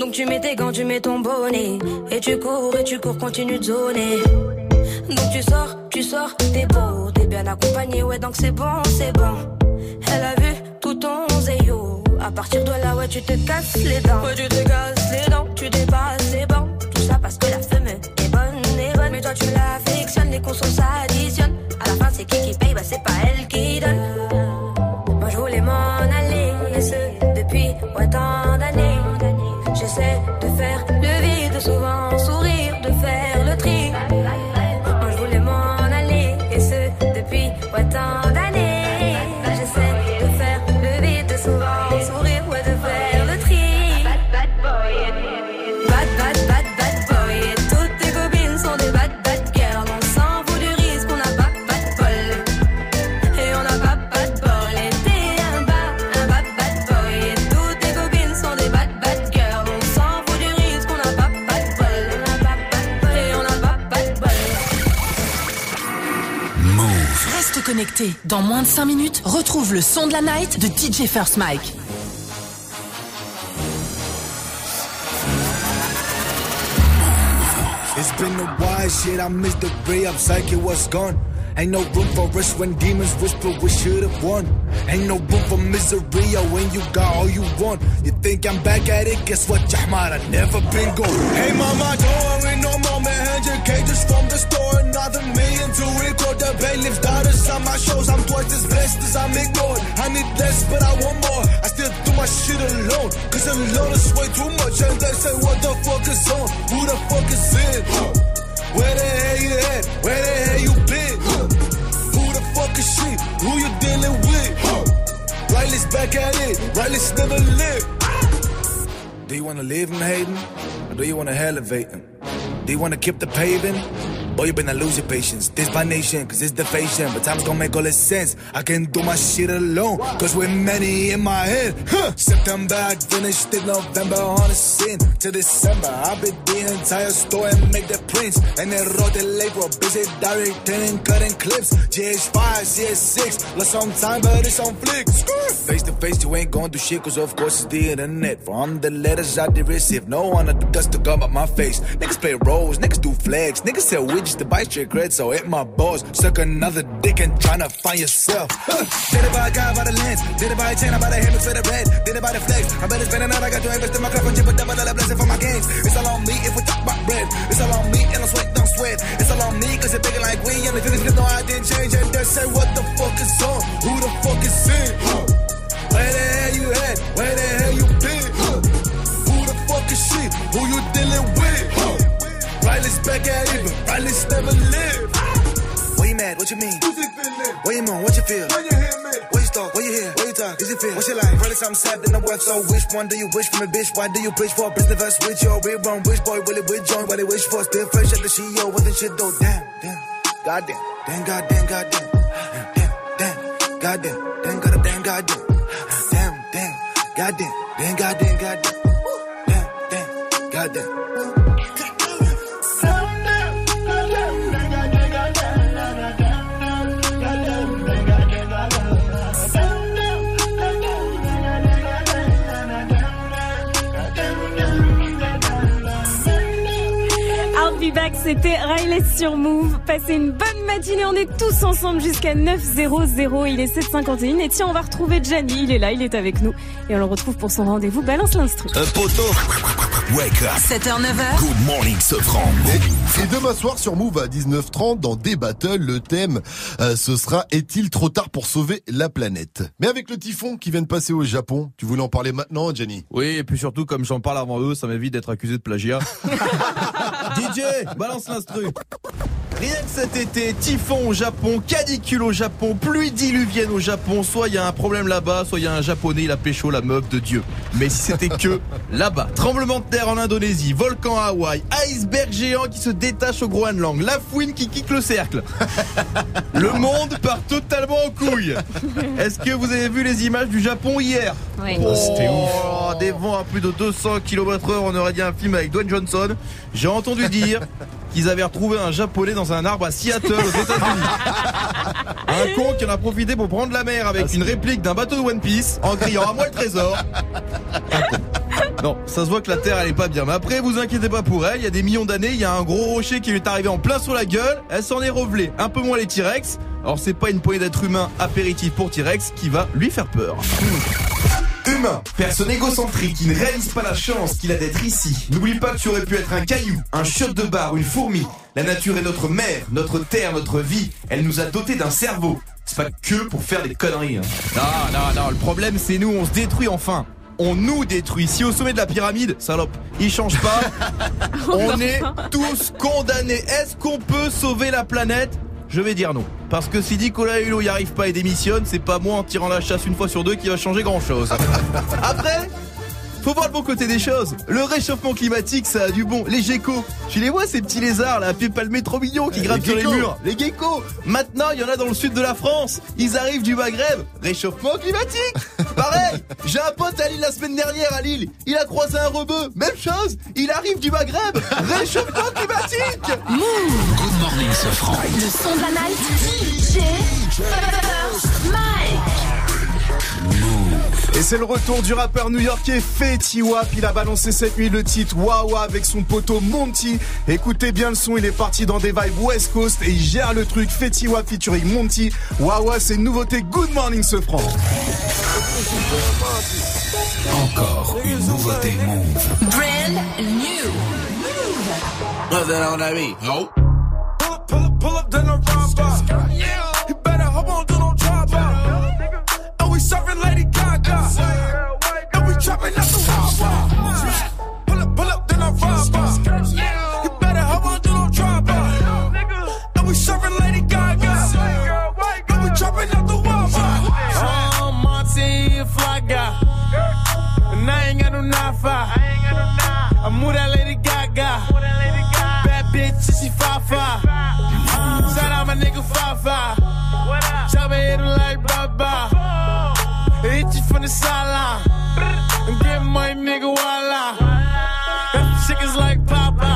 Donc tu mets tes gants, tu mets ton bonnet. Et tu cours, et tu cours, continue de zoner. Donc tu sors, tu sors, t'es beau T'es bien accompagné, ouais donc c'est bon, c'est bon. Elle a vu tout ton zéyo À partir de là, ouais tu te casses les dents. Ouais tu te casses les dents, tu dépasses les bancs. Tout ça parce que la femme Dans moins de 5 minutes, retrouve le son de la night de DJ First Mike. It's been a while, shit. I missed the ray up, psyche was gone? Ain't no room for us when demons whisper we should've won. Ain't no room for misery when you got all you want. You think I'm back at it? Guess what, Jahmar? I never been gone. Hey, mama, don't worry no more, man. 100 cages from the store. To record the bailiff's daughters on my shows. I'm twice as blessed as I'm ignored. I need less, but I want more. I still do my shit alone. Cause alone is way too much. And they say, what the fuck is on? Who the fuck is it? in? Where the hell you at? Where the hell you been? Who the fuck is she? Who you dealing with? Riley's back at it. Riley's never lived. Do you wanna live in Hayden? Or do you wanna elevate him? Do you wanna keep the paving? Boy, you better lose your patience. This by nation, cause it's the. But time's gonna make all this sense. I can do my shit alone, cause we're many in my head. Huh. September, I finished in November on the scene. To December, I been the entire store and make the prints. And then wrote the label, busy directing and cutting clips. GH5, CS6, lost some time, but it's on flick. Face to face, you ain't gonna do shit, cause of course it's the internet. From the letters I did receive, no one had the guts to come up my face. Niggas play roles, niggas do flags, niggas sell widgets to bite straight cred, so hit my balls. Suck another dick and tryna find yourself. Huh. Did it by a guy by the lens, did it by a chain, I buy the hammer for the red, did it by the flex. I better spend another, I got to invest in my cup and chip a double dollar blessing for my gains. It's all on me if we talk about bread. It's all on me and I sweat, don't sweat. It's all on me cause it's bigger like we and the feelings no I didn't change and they say what the fuck is on, who the fuck is in? Huh. Where the hell you at? Where the hell Riley's back at but Riley's never lived. What you mad? What you mean? What you moan? What you feel? When you hear me? What you stalk? What you hear? What you talk? Is it feel? What's your life? Really something sad in the web, so which one do you wish for me, bitch? Why do you preach for? Business verse with your real wrong? Which boy will it with join? What they wish for? Still fresh at the CEO, what the shit though? Damn, damn, goddamn, damn, goddamn, goddamn, damn, damn, goddamn, damn, goddamn, damn, goddamn, damn, damn, goddamn, damn, goddamn, be back, c'était Riley sur Move. Passez une bonne matinée, on est tous ensemble jusqu'à 9.00. Il est 7h51 et tiens, on va retrouver Gianni. Il est là, il est avec nous. Et on le retrouve pour son rendez-vous. Balance l'instru. Un poteau. Wake up. 7h, 9h. Good morning, Sofran. Et demain soir sur Move à 19h30 dans des battles, le thème euh, ce sera est-il trop tard pour sauver la planète? Mais avec le typhon qui vient de passer au Japon, tu voulais en parler maintenant, Jenny? Oui, et puis surtout, comme j'en parle avant eux, ça m'évite d'être accusé de plagiat. DJ, balance l'instru. Rien que cet été, typhon au Japon, canicule au Japon, pluie diluvienne au Japon, soit il y a un problème là-bas, soit il y a un japonais, il a pécho la meuf de Dieu. Mais si c'était que là-bas, tremblement de terre en Indonésie, volcan à Hawaï, iceberg géant qui se détache au Groenland, la fouine qui quitte le cercle. Le monde part totalement en couille. Est-ce que vous avez vu les images du Japon hier Oui. Oh, C'était Des vents à plus de 200 km heure, on aurait dit un film avec Dwayne Johnson. J'ai entendu dire qu'ils avaient retrouvé un japonais dans un arbre à Seattle aux États-Unis. Un con qui en a profité pour prendre la mer avec une réplique d'un bateau de One Piece en criant à moi le trésor. Non, ça se voit que la Terre elle est pas bien. Mais après, vous inquiétez pas pour elle. Il y a des millions d'années, il y a un gros rocher qui lui est arrivé en plein sur la gueule. Elle s'en est revelée. Un peu moins les T-Rex. Alors c'est pas une poignée d'êtres humains apéritifs pour T-Rex qui va lui faire peur. Humain, personne égocentrique qui ne réalise pas la chance qu'il a d'être ici. N'oublie pas que tu aurais pu être un caillou, un chiotte de bar, une fourmi. La nature est notre mère, notre terre, notre vie. Elle nous a dotés d'un cerveau. C'est pas que pour faire des conneries. hein. Non, non, non, le problème c'est nous, on se détruit enfin. On nous détruit. Si au sommet de la pyramide, salope, il change pas. on est tous condamnés. Est-ce qu'on peut sauver la planète? Je vais dire non. Parce que si Nicolas Hulot y arrive pas et démissionne, c'est pas moi en tirant la chasse une fois sur deux qui va changer grand chose. Après, faut voir le bon côté des choses. Le réchauffement climatique, ça a du bon. Les geckos, tu les vois ces petits lézards là, à pieds palmés trop mignons qui grimpent les sur les murs. Les geckos. Maintenant, il y en a dans le sud de la France. Ils arrivent du Maghreb. Réchauffement climatique. Pareil. J'ai un pote à Lille la semaine dernière à Lille. Il a croisé un rebeu. Même chose. Il arrive du Maghreb. Réchauffement climatique. Good morning, Sofran. Le son de la night. DJ First Mike. Et c'est le retour du rappeur new-yorkais Fetty Wap. Il a balancé cette nuit le titre Wawa avec son poteau Monty. Écoutez bien le son, il est parti dans des vibes West Coast et il gère le truc Fetty Wap featuring Monty. Wawa, c'est une nouveauté Good Morning ce franc. Encore une nouveauté Move. Brand new. Nothing on that beat. Nope. Pull up, pull up, pull up, then I ride Yeah. The sideline. And get my nigga walla. That chickens like Papa.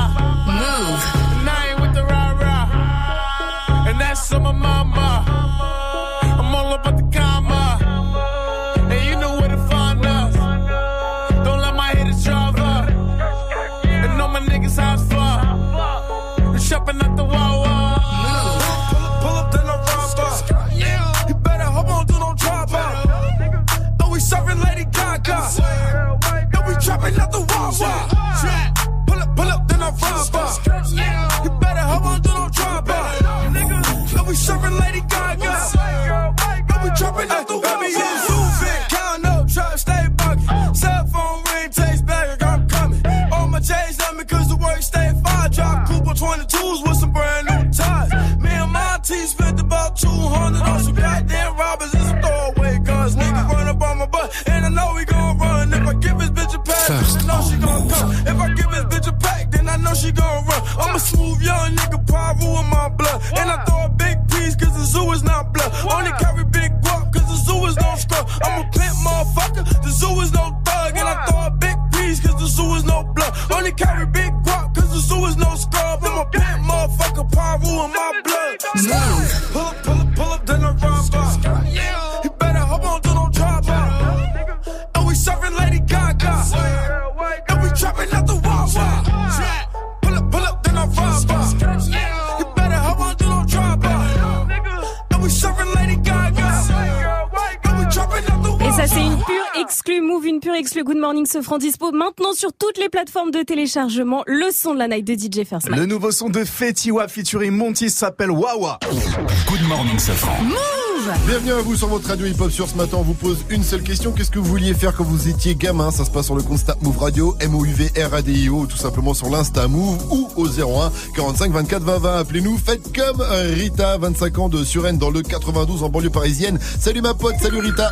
Move. And I ain't with the rah rah. And that's on my mama. Morning se franc dispo maintenant sur toutes les plateformes de téléchargement. Le son de la night de DJ First Mike. Le nouveau son de Fetty Wap featuring Monty s'appelle Wawa. Good morning, Sofran. Bienvenue à vous sur votre radio hip-hop sur ce matin. On vous pose une seule question. Qu'est-ce que vous vouliez faire quand vous étiez gamin? Ça se passe sur le Snap Move Radio, M-O-U-V-R-A-D-I-O, ou tout simplement sur l'Insta Move ou au 01 45 24 20 20. Appelez-nous. Faites comme Rita, 25 ans de Suresnes dans le 92 en banlieue parisienne. Salut ma pote, salut Rita.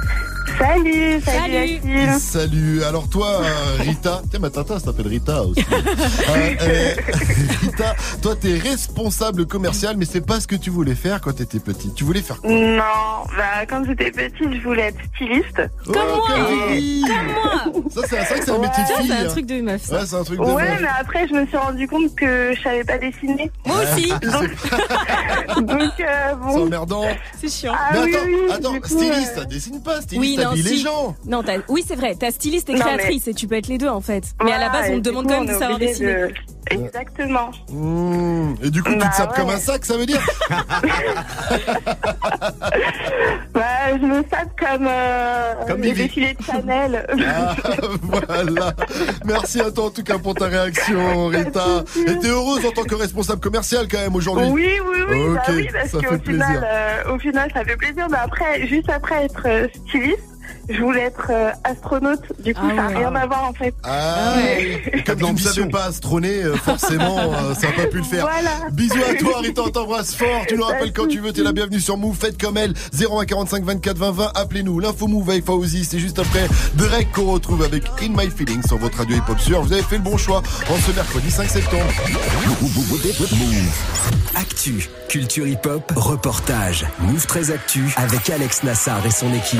Salut, salut, Achille. Salut. Alors toi, euh, Rita, tiens ma tata s'appelle Rita aussi. Euh, euh, Rita, toi t'es responsable commercial, mais c'est pas ce que tu voulais faire quand t'étais petite. Tu voulais faire quoi? Non, bah, quand j'étais petite, je voulais être styliste. Comme moi Comme moi Ça, c'est c'est vrai que c'est un métier de fille. c'est un hein. truc de meuf. ça. Ouais, c'est un truc de Ouais, meuf. mais après, je me suis rendu compte que je savais pas dessiner. Moi aussi. Donc, euh, C'est bon. emmerdant. C'est chiant. Ah Mais attends, oui, attends, coup, styliste, euh, ça dessine pas, styliste, Oui, non, les si. gens. Non, t'as- oui, c'est vrai. T'as styliste et Mais- créatrice et tu peux être les deux en fait. Mais à la base, on te demande coup, quand même de savoir dessiner. de- Exactement. Mmh. Et du coup, tu Bah te sapes ouais. comme un sac, ça veut dire Bah, je me sape comme, euh, Comme les défilés de Chanel. Ah, voilà. Merci à toi en tout cas pour ta réaction, Rita. Et t'es heureuse en tant que responsable commercial quand même aujourd'hui Oui, oui, oui, bah Ok, oui, parce ça qu'au fait plaisir. final, euh, au final, ça fait plaisir. Mais après, juste après être euh, styliste, Je voulais être euh, astronaute, du coup, Ah ça n'a ouais. rien à voir en fait. Ah, et comme tu ne savais pas astronner, euh, forcément, euh, ça n'a pas pu le faire. Voilà. Bisous à toi, Rita, on t'embrasse fort. Tu nous rappelles quand tu veux, t'es la bienvenue sur Move. Faites comme elle. 0145 24 20 20. Appelez-nous. L'info Move avec Fauzi. C'est juste après Drake qu'on retrouve avec In My Feelings sur votre radio hip-hop sûr. Vous avez fait le bon choix en ce mercredi 5 septembre. Actu, culture hip-hop, reportage. Move 13 Actu avec Alex Nassar et son équipe.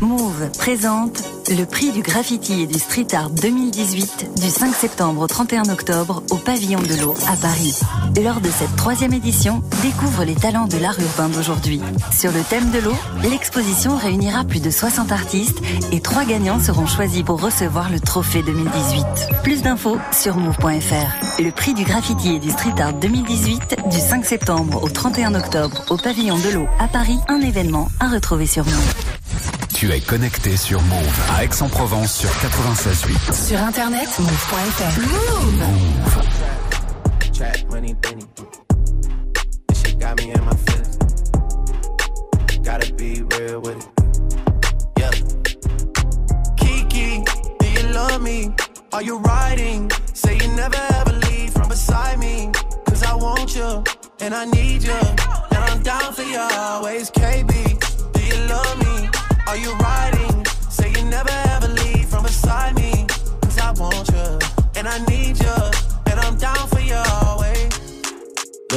Move présente le prix du graffiti et du street art 2018 du 5 septembre au 31 octobre au pavillon de l'eau à Paris. Lors de cette troisième édition, découvre les talents de l'art urbain d'aujourd'hui. Sur le thème de l'eau, l'exposition réunira plus de 60 artistes et trois gagnants seront choisis pour recevoir le trophée 2018. Plus d'infos sur move.fr. Le prix du graffiti et du street art 2018 du 5 septembre au 31 octobre au pavillon de l'eau à Paris, un événement à retrouver sur Move. Tu es connecté sur Move à Aix-en-Provence sur 96.8. Sur internet, move.fr. Move. Trap money, Benny. This shit got me in my feelings. Gotta be real with it. Yeah. Kiki, do you love me? Are you riding? Say you never ever leave from beside me. Cause I want you, and I need you.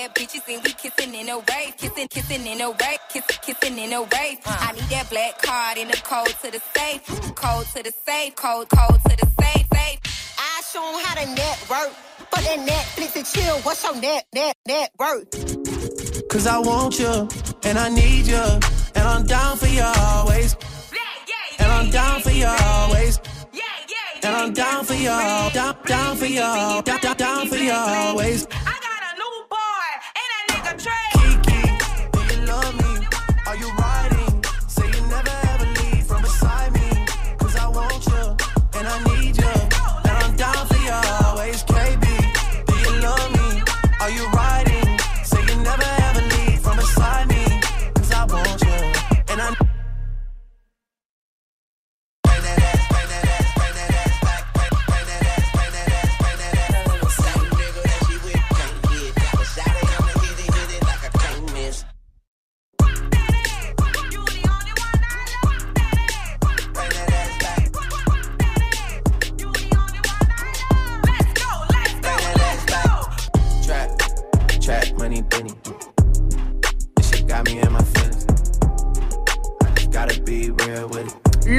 Two bad bitches and we kissing in a wave, kissing, kissing in a wave, kissing, kissing in a wave. I need that black card in the code to the safe, code to the safe, code, code to the safe, safe. I show 'em how to network. but that Netflix and chill, what's your net, net, net worth? Cause I want you, and I need you, and I'm down for you always. And I'm down for you always. And I'm down for you, down, down for you, down, down, down for you always.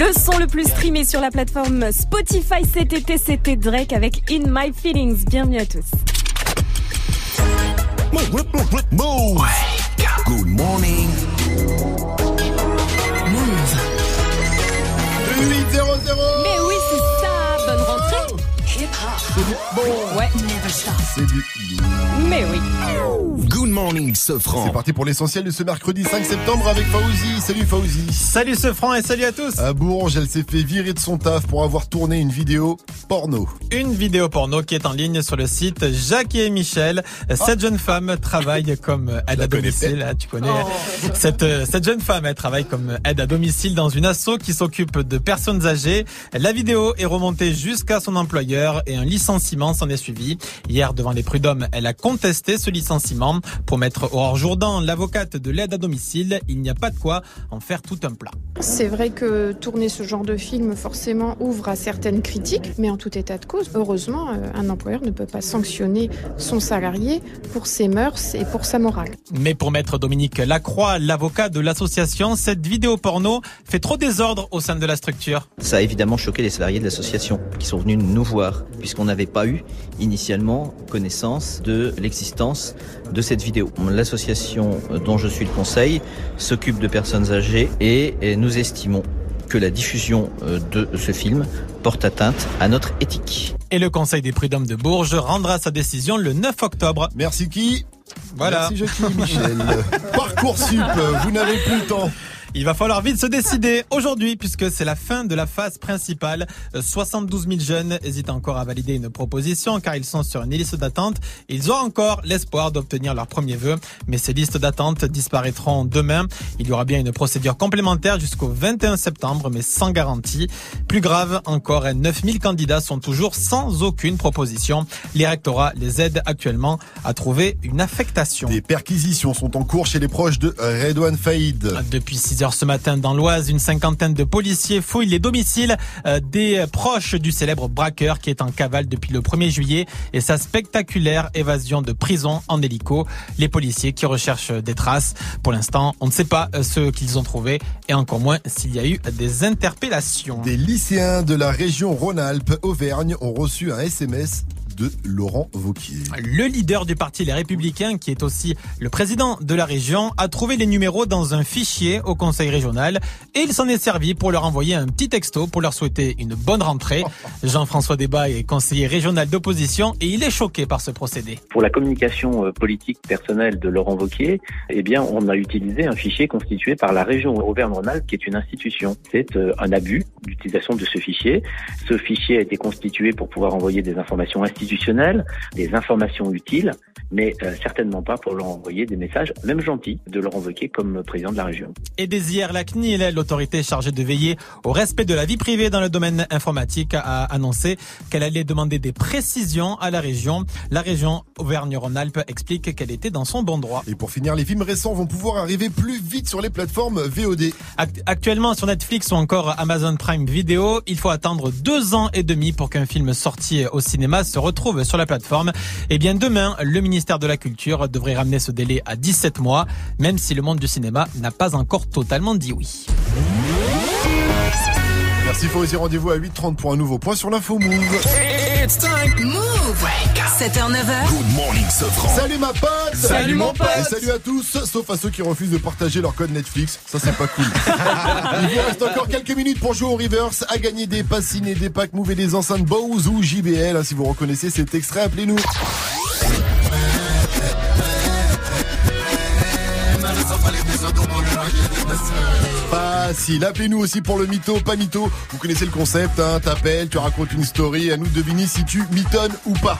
Le son le plus streamé sur la plateforme Spotify cet été, c'était Drake avec In My Feelings. Bienvenue à tous. Good morning. 8 0 0 Mais Bon. Ouais. C'est du. Mais oui. Good morning, C'est Sofran. parti pour l'essentiel de ce mercredi 5 septembre avec Fauzi. Salut Fauzi. Salut ce franc et salut à tous. À Bourges, elle s'est fait virer de son taf pour avoir tourné une vidéo porno. Une vidéo porno qui est en ligne sur le site Jacques et Michel. Cette jeune femme travaille comme aide à domicile. Ah, Tu connais cette euh, cette jeune femme, elle travaille comme aide à domicile dans une asso qui s'occupe de personnes âgées. La vidéo est remontée jusqu'à son employeur et un licenciement s'en est suivi. Hier, devant les prud'hommes, elle a contesté ce licenciement pour mettre Aurore Jourdan, l'avocate de l'aide à domicile. Il n'y a pas de quoi en faire tout un plat. C'est vrai que tourner ce genre de film forcément ouvre à certaines critiques, mais en tout état de cause, heureusement, euh, un employeur ne peut pas sanctionner son salarié pour ses mœurs et pour sa morale. Mais pour maître Dominique Lacroix, l'avocat de l'association, cette vidéo porno fait trop désordre au sein de la structure. Ça a évidemment choqué les salariés de l'association qui sont venus nous voir puisqu'on n'avait pas eu initialement connaissance de l'existence de cette vidéo. L'association dont je suis le conseil s'occupe de personnes âgées et et nous estimons que la diffusion euh, de ce film porte atteinte à notre éthique. Et le Conseil des prud'hommes de Bourges rendra sa décision le 9 octobre. Merci qui Voilà. Merci Jackie Michel. Parcoursup, vous n'avez plus le temps. Il va falloir vite se décider aujourd'hui puisque c'est la fin de la phase principale. Euh, 72 000 jeunes hésitent encore à valider une proposition car ils sont sur une liste d'attente. Ils ont encore l'espoir d'obtenir leur premier vœu, mais ces listes d'attente disparaîtront demain. Il y aura bien une procédure complémentaire jusqu'au 21 septembre, mais sans garantie. Plus grave encore, 9000 candidats sont toujours sans aucune proposition. Les rectorats les aident actuellement à trouver une affectation. Des perquisitions sont en cours chez les proches de Redouane Faïd. Depuis 6 ce matin dans l'Oise, une cinquantaine de policiers fouillent les domiciles euh, des proches du célèbre braqueur qui est en cavale depuis le 1er juillet et sa spectaculaire évasion de prison en hélico. Les policiers qui recherchent des traces. Pour l'instant, on ne sait pas euh, ce qu'ils ont trouvé et encore moins s'il y a eu des interpellations. Des lycéens de la région Rhône-Alpes, Auvergne, ont reçu un SMS de Laurent Vauquier. Le leader du parti Les Républicains, qui est aussi le président de la région, a trouvé les numéros dans un fichier au conseil régional et il s'en est servi pour leur envoyer un petit texto pour leur souhaiter une bonne rentrée. Jean-François Débat est conseiller régional d'opposition et il est choqué par ce procédé. Pour la communication euh, politique personnelle de Laurent Wauquiez, eh bien, on a utilisé un fichier constitué par la région Auvergne-Rhône-Alpes, qui est une institution. C'est euh, un abus d'utilisation de ce fichier. Ce fichier a été constitué pour pouvoir envoyer des informations institutionnelles, des informations utiles, mais euh, certainement pas pour leur envoyer des messages, même gentils, de Laurent Wauquiez comme président de la région. Et dès hier, la CNIL, l'autorité chargée de veiller au respect de la vie privée dans le domaine informatique, a annoncé qu'elle allait demander des précisions à la région. La région Auvergne-Rhône-Alpes explique qu'elle était dans son bon droit. Et pour finir, les films récents vont pouvoir arriver plus vite sur les plateformes VOD. Act- Actuellement sur Netflix ou encore Amazon Prime Video, il faut attendre deux ans et demi pour qu'un film sorti au cinéma se retrouve sur la plateforme. Et bien demain, le ministère de la Culture devrait ramener ce délai à 17 mois, même si le monde du cinéma n'a pas encore totalement dit oui. Merci Fauzi, rendez-vous à 8h30 pour un nouveau point sur l'info Move. It's time. Move. 7h, 9h. Good morning, Sofran. Salut ma pote Salut, mon pote. Et salut à tous, sauf à ceux qui refusent de partager leur code Netflix. Ça c'est pas cool. Il vous reste encore quelques minutes pour jouer au reverse, à gagner des passes ciné, des packs Move et des enceintes Bose ou JBL. hein, Si vous reconnaissez cet extrait, appelez-nous. Facile, appelez-nous aussi pour le mytho, pas mytho. Vous connaissez le concept, hein, t'appelles, tu racontes une story, à nous de deviner si tu mitonnes ou pas.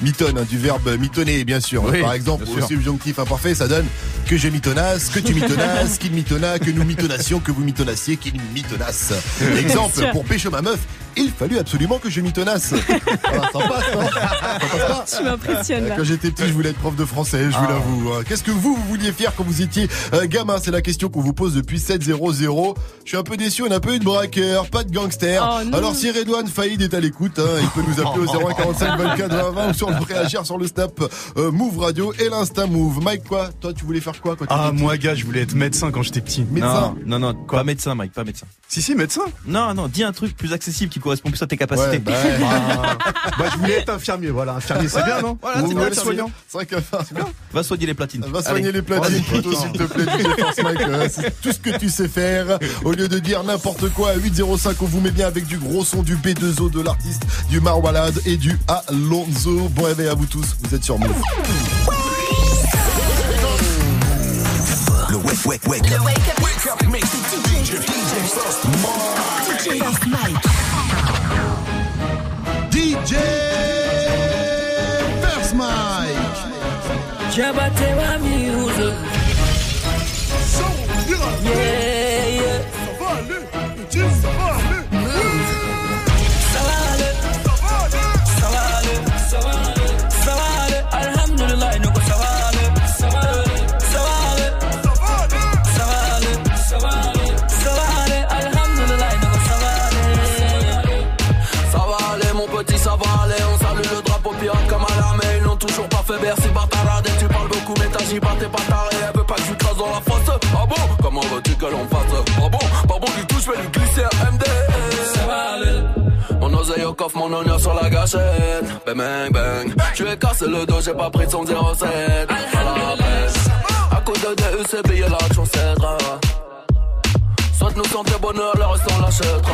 Mitonne, hein, du verbe mitonner, bien sûr. Oui, Par exemple, au subjonctif imparfait, ça donne que je mitonnasse, que tu mitonnasses, qu'il mitonna, que nous mitonnassions, que vous mitonnassiez, qu'il mitonnasse. Exemple, pour pécho ma meuf, il fallut absolument que je mitonnasse. Voilà, ça passe, hein Ça passe pas Tu m'impressionnes là. quand j'étais petit, je voulais être prof de français, je vous Ah. l'avoue. hein. Qu'est-ce que vous, vous vouliez faire quand vous étiez euh, gamin? C'est la question qu'on vous pose depuis 7-0-0. Je suis un peu déçu, on a pas eu de braqueur, pas de gangster. Oh. Alors si Redouane Faïd est à l'écoute, hein, il peut nous appeler au 0145 24 20 20 ou sur le réagir sur le snap euh, Move Radio et l'Insta Move. Mike, quoi Toi, tu voulais faire quoi quand tu Ah, étais moi, gars, je voulais être médecin quand j'étais petit. Médecin Non, non, non, pas médecin, Mike, pas médecin. Si, si, médecin. Non, non, dis un truc plus accessible qui correspond plus à tes capacités. Ouais, bah. Bah, bah, je voulais être infirmier, voilà. Infirmier, c'est Ouais, bien, non voilà, Ou c'est bien, soignant. C'est vrai que c'est bien. Va soigner les platines. Va soigner Allez. les platines plutôt, s'il te plaît, Force Mike. euh, C'est tout ce que tu sais faire. Au lieu de dire n'importe quoi à 805, on vous met bien avec du gros son, du B2O de l'artiste, du Marwalad et du Alonso. Bon réveil à vous tous. Vous êtes sur Move. Le wake, wake, wake up. Wake up mix. DJ, DJ First Mike. DJ Jabatewa music. Yeah, yeah. Coffre, mon honneur sur la gâchette Bang bang bang Je ai cassé le dos, j'ai pas pris de son 07 À la baisse À cause de DU, c'est payé la chaussette Soit nous santé bonheur, le reste on l'achètera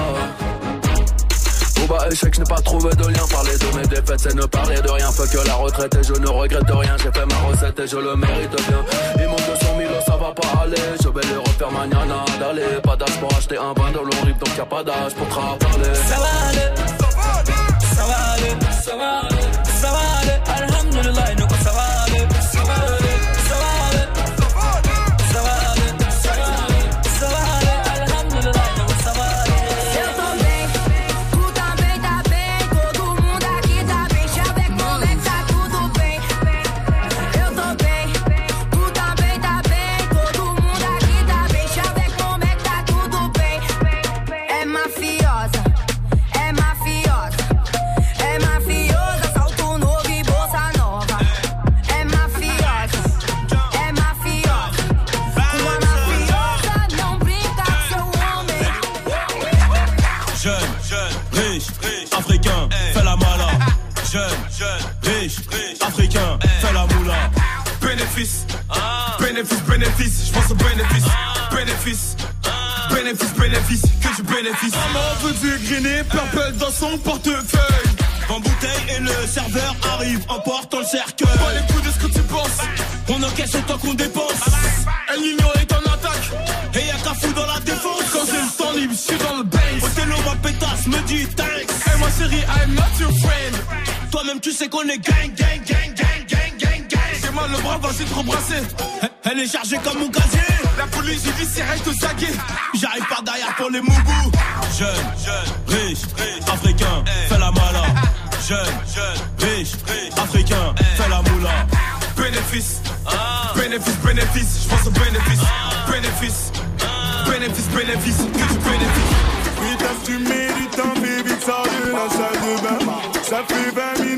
bas échec, je pas trouvé de lien. Parler de mes défaites, c'est ne parler de rien. Fait que la retraite et je ne regrette rien. J'ai fait ma recette et je le mérite bien. Il manque 200 000, ça va pas aller. Je vais les refaire mañana d'aller. Pas d'âge pour acheter un bain de long rip, donc y a pas d'âge pour travailler. Ça va aller. Va aller. Ça va aller. Ça. Alhamdulillah, bénéfice, je pense au bénéfice, bénéfice, bénéfice, bénéfice, que du bénéfice. Maman veut dégriner, purple dans son portefeuille. En bouteille et le serveur arrive en portant le cercueil. Pas les coups de ce que tu penses. On encaisse autant qu'on dépense. El Niño est en attaque. Et y'a qu'à fou dans la défense. Quand j'ai le temps libre, je suis dans le base. Othello, ma pétasse, me dit thanks. Et ma chérie, I'm not your friend. Toi-même, tu sais qu'on est gang, gang, gang, gang, gang, gang, gang. J'ai mal le bras, vas-y te rebrasser. Elle est chargée comme mon casier. La police judiciaire est au saguet. J'arrive par derrière pour les moubous. Jeune, jeune, riche, africain, fais la mala. Jeune, jeune, riche, africain, fais la moula. Bénéfice, bénéfice, bénéfice, je pense au bénéfice. Bénéfice, bénéfice, bénéfice, que du bénéfice. Putain, tu mérites un bébé qui sort de la salle de bain. Ça fait 20 minutes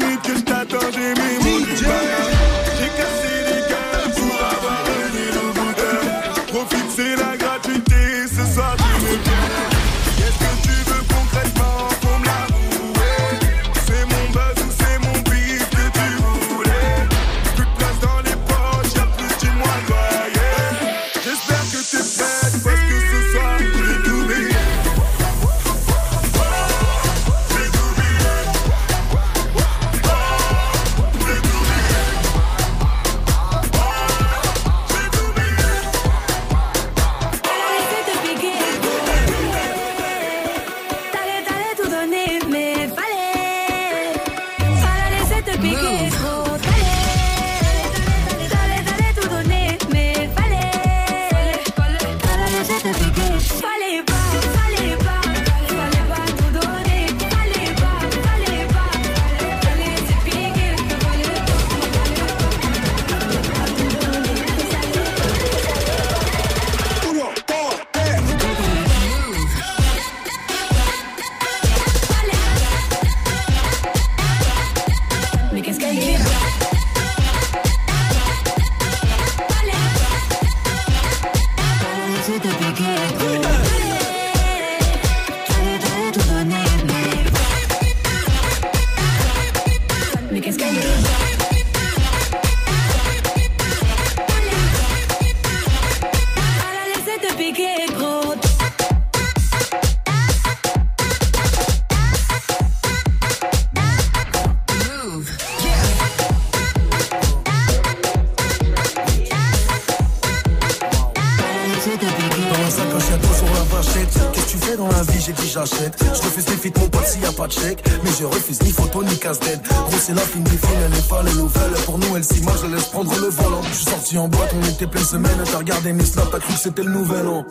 regardé mes snaps, t'as cru que c'était le nouvel an.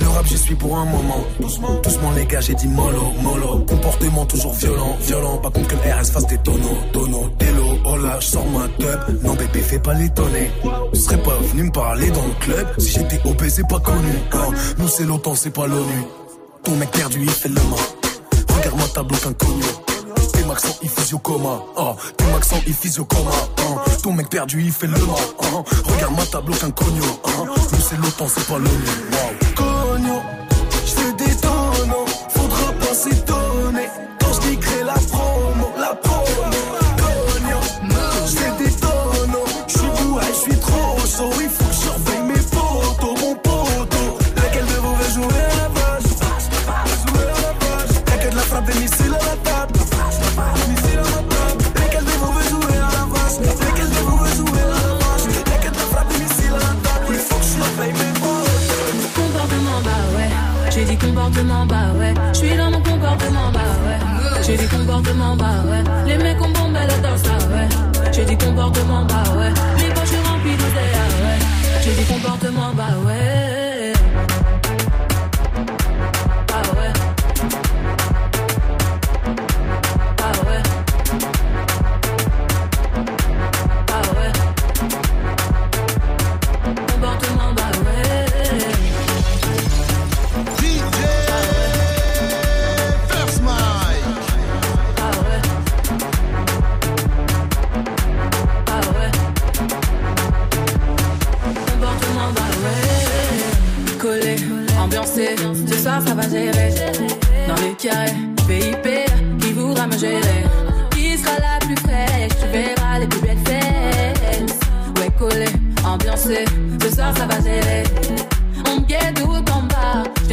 Le rap, j'y suis pour un moment. Doucement, doucement, les gars, j'ai dit mollo, mollo. Comportement toujours violent, violent. Pas contre que le RS fasse des tonneaux, tonneaux. Télo, oh là, je sors ma tub. Non, bébé, fais pas l'étonner. Je serais pas venu me parler dans le club si j'étais obèse c'est pas connu. hein. Nous, c'est l'OTAN, c'est pas l'ONU. Ton mec perdu, il fait le main. Regarde-moi ta bloc inconnu. Tes maxons, il physio-coma. Oh, tes maxons, il physio-coma. hein. Ton mec perdu, il fait le main. hein. Regarde-moi ta bloc inconnu. hein. Nous, c'est l'OTAN, c'est pas l'ONU. Wow. Cogno,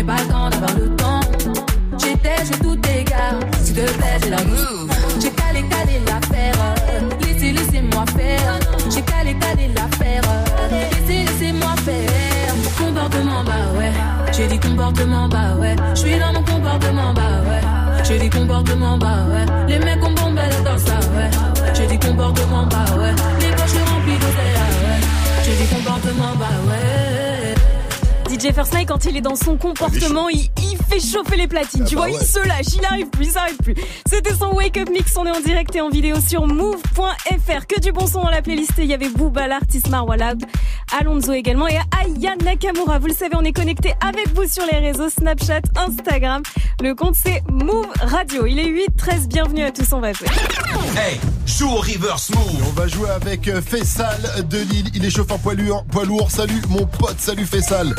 pas le temps d'avoir le temps. J'étais, j'ai tout égard, s'il te plaît, j'ai la move. J'ai calé, calé l'affaire, laissez, laissez-moi faire. J'ai calé, calé l'affaire, laissez, laissez-moi faire. Comportement, bah ouais. J'ai dit comportement, bah ouais. J'suis dans mon comportement, bah ouais. J'ai dit comportement, bah ouais. Les mecs ont bombé la danse, ah ouais. J'ai dit comportement, bah ouais. Les poches remplies d'oseille, ah ouais. J'ai dit comportement, bah ouais. Mike, quand il est dans son comportement, il, il fait chauffer les platines. tu bah vois, ouais. il se lâche, il arrive plus, il s'arrête plus. C'était son Wake Up Mix. On est en direct et en vidéo sur move.fr. Que du bon son dans la playlist. Il y avait Booba, l'artiste Marwalab, Alonso également et Aya Nakamura. Vous le savez, on est connecté avec vous sur les réseaux Snapchat, Instagram. Le compte c'est Move Radio. Il est 8 13. Bienvenue à tous. On va jouer. Hey, joue au reverse move. On va jouer avec euh, Fessal de Lille. Il est chauffeur poids lourd. Poids lourd. Salut mon pote. Salut Fessal.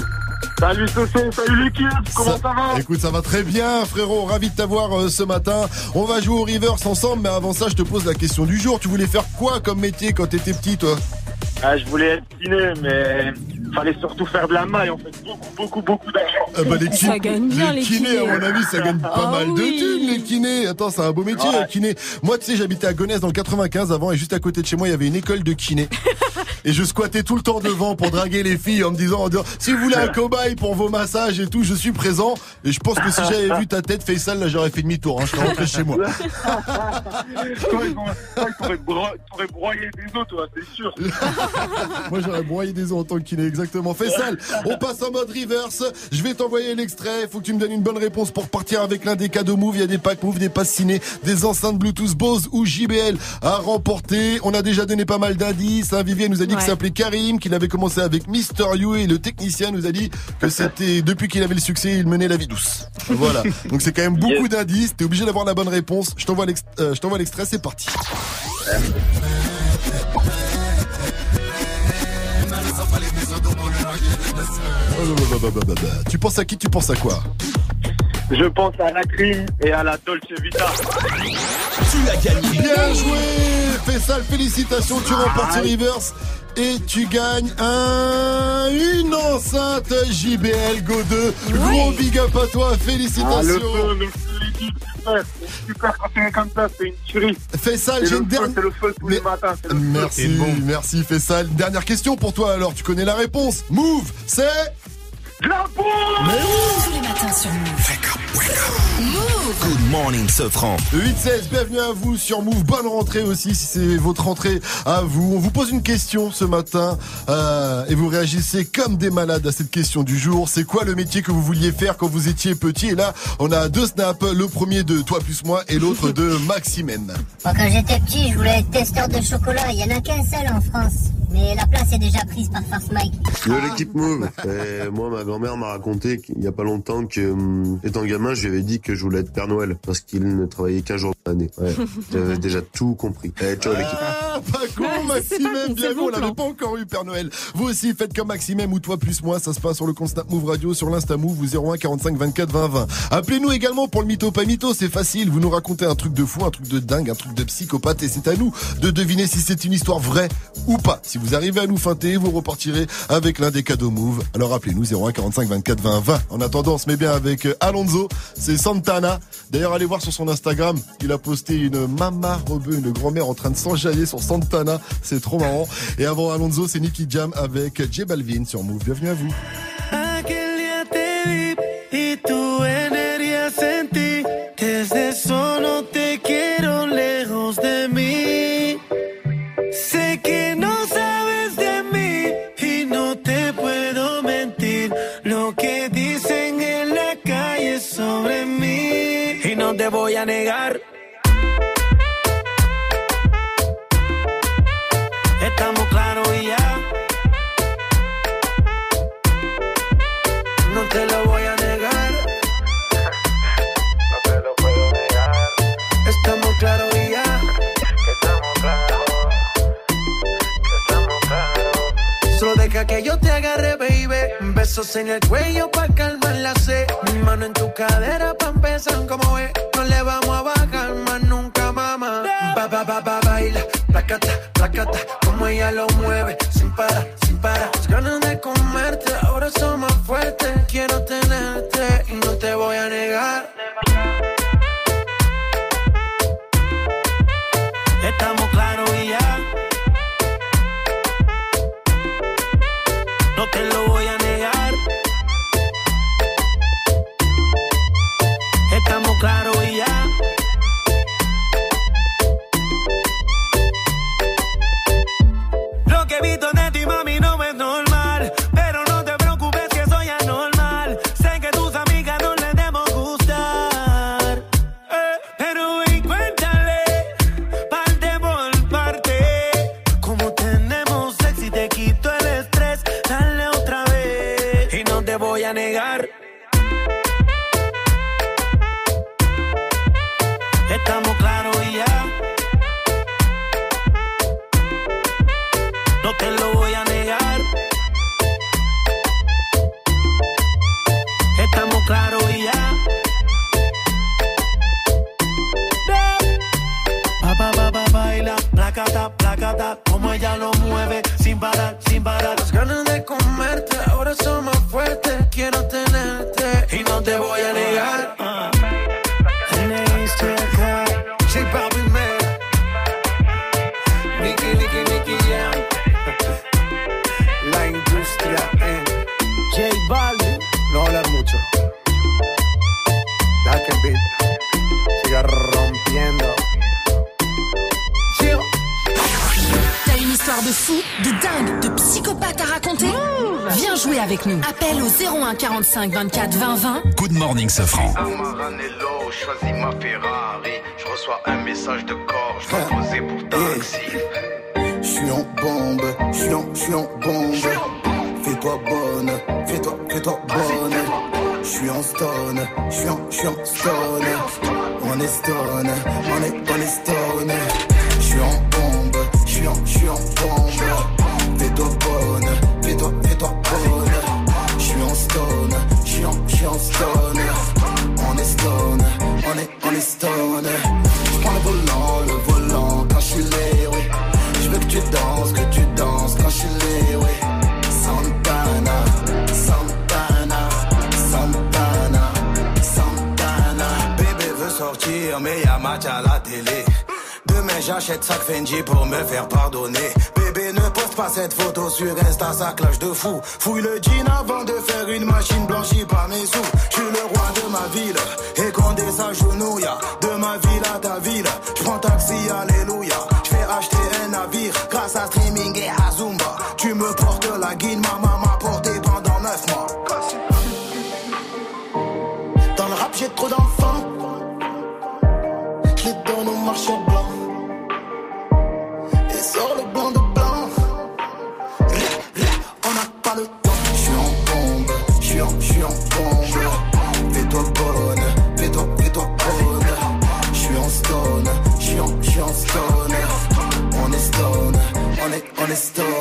Salut Soso, salut l'équipe, comment ça, va? Écoute, ça va très bien, frérot. Ravi de t'avoir euh, ce matin. On va jouer au reverse ensemble, mais avant ça, je te pose la question du jour. Tu voulais faire quoi comme métier quand t'étais petit, toi? Ah, Je voulais être kiné, mais fallait surtout faire de la maille, on fait beaucoup, beaucoup, beaucoup d'argent. Ah bah, les kin- Ça gagne bien, les kinés, à kinés. mon avis, ça gagne pas Ah mal de thunes, les kinés. Attends, c'est un beau métier, Ouais. kiné. Moi, tu sais, j'habitais à Gonesse dans le 95 avant, et juste à côté de chez moi, il y avait une école de kiné. et je squattais tout le temps devant pour draguer les filles en me disant, en disant, si vous voulez un cobaye pour vos massages et tout, je suis présent. Et je pense que si j'avais vu ta tête, Faisal, là, j'aurais fait demi-tour, hein, je serais rentré chez moi. T'aurais bro- broyé des os, toi, c'est sûr. Moi j'aurais broyé des os en tant que kiné, exactement. Faisal, on passe en mode reverse. Je vais t'envoyer l'extrait. Faut que tu me donnes une bonne réponse pour partir avec l'un des cadeaux Move. Il y a des packs Move, des passes ciné, des enceintes Bluetooth Bose ou JBL à remporter. On a déjà donné pas mal d'indices. Hein. Viviane nous a dit Ouais. qu'il s'appelait Karim, qu'il avait commencé avec Mister You et le technicien nous a dit que c'était depuis qu'il avait le succès, il menait la vie douce. Voilà. Donc c'est quand même beaucoup d'indices. T'es obligé d'avoir la bonne réponse. Je t'envoie l'ex- euh, je t'envoie l'extrait. C'est parti. Tu penses à qui? Tu penses à quoi? Je pense à la crime et à la Dolce Vita. Tu as gagné. Bien joué Fais ça, félicitations, tu remportes ce reverse. Et tu gagnes un, une enceinte JBL Go 2. Gros big up à toi, Ah, le félicitations. feu, le feu, l'équipe, super. C'est super quand c'est comme ça, c'est une tuerie. Fais ça, C'est j'ai le une dernière. C'est le feu tous les matins. c'est le feu. Merci, merci Fessal. Dernière question pour toi alors, tu connais la réponse. Move, c'est De la Tous les matins sur Move. Move. Good morning, Sofran. 8-16, bienvenue à vous sur Move. Bonne rentrée aussi, si c'est votre rentrée à vous. On vous pose une question ce matin euh, et vous réagissez comme des malades à cette question du jour. C'est quoi le métier que vous vouliez faire quand vous étiez petit? Et là, on a deux snaps. Le premier de Toi plus moi et l'autre de Maximène. Moi, quand j'étais petit, je voulais être testeur de chocolat. Il y en a qu'un seul en France. Mais la place est déjà prise par Force Mike. Yo l'équipe Move. Et moi ma grand-mère m'a raconté qu'il y a pas longtemps que hum, étant gamin je lui avais dit que je voulais être Père Noël parce qu'il ne travaillait qu'un jour de l'année. Ouais. J'avais déjà tout compris. Eh, ciao l'équipe. Ah, pas con, Maximum, bien vu, on l'avait pas encore eu, Père Noël. Vous aussi, faites comme Maximum ou toi plus moi, ça se passe sur le compte Snap Move Radio, sur l'Insta Move, ou 01 45 24 20 20. Appelez-nous également pour le mytho pas mytho, c'est facile, vous nous racontez un truc de fou, un truc de dingue, un truc de psychopathe, et c'est à nous de deviner si c'est une histoire vraie ou pas. Si vous arrivez à nous feinter, vous repartirez avec l'un des cadeaux Move. Alors appelez-nous 01 45 24 20 20. En attendant, on se met bien avec euh, Alonso, c'est Santana. D'ailleurs, allez voir sur son Instagram, il a posté une mama rebeu, une grand-mère en train de s'enjailler sur Santana. C'est trop marrant. Et avant Alonso, c'est Nicky Jam avec J Balvin sur Move. Bienvenue à vous. Insta, ça clash de fou. Fouille le jean avant de faire une machine blanchie par mes sous. Je suis le roi de ma ville, et Condé s'agenouille. De ma ville à ta ville, je prends taxi, alléluia. Je vais acheter un navire grâce à streaming et à Zumba. Tu me portes la guine, ma maman on est,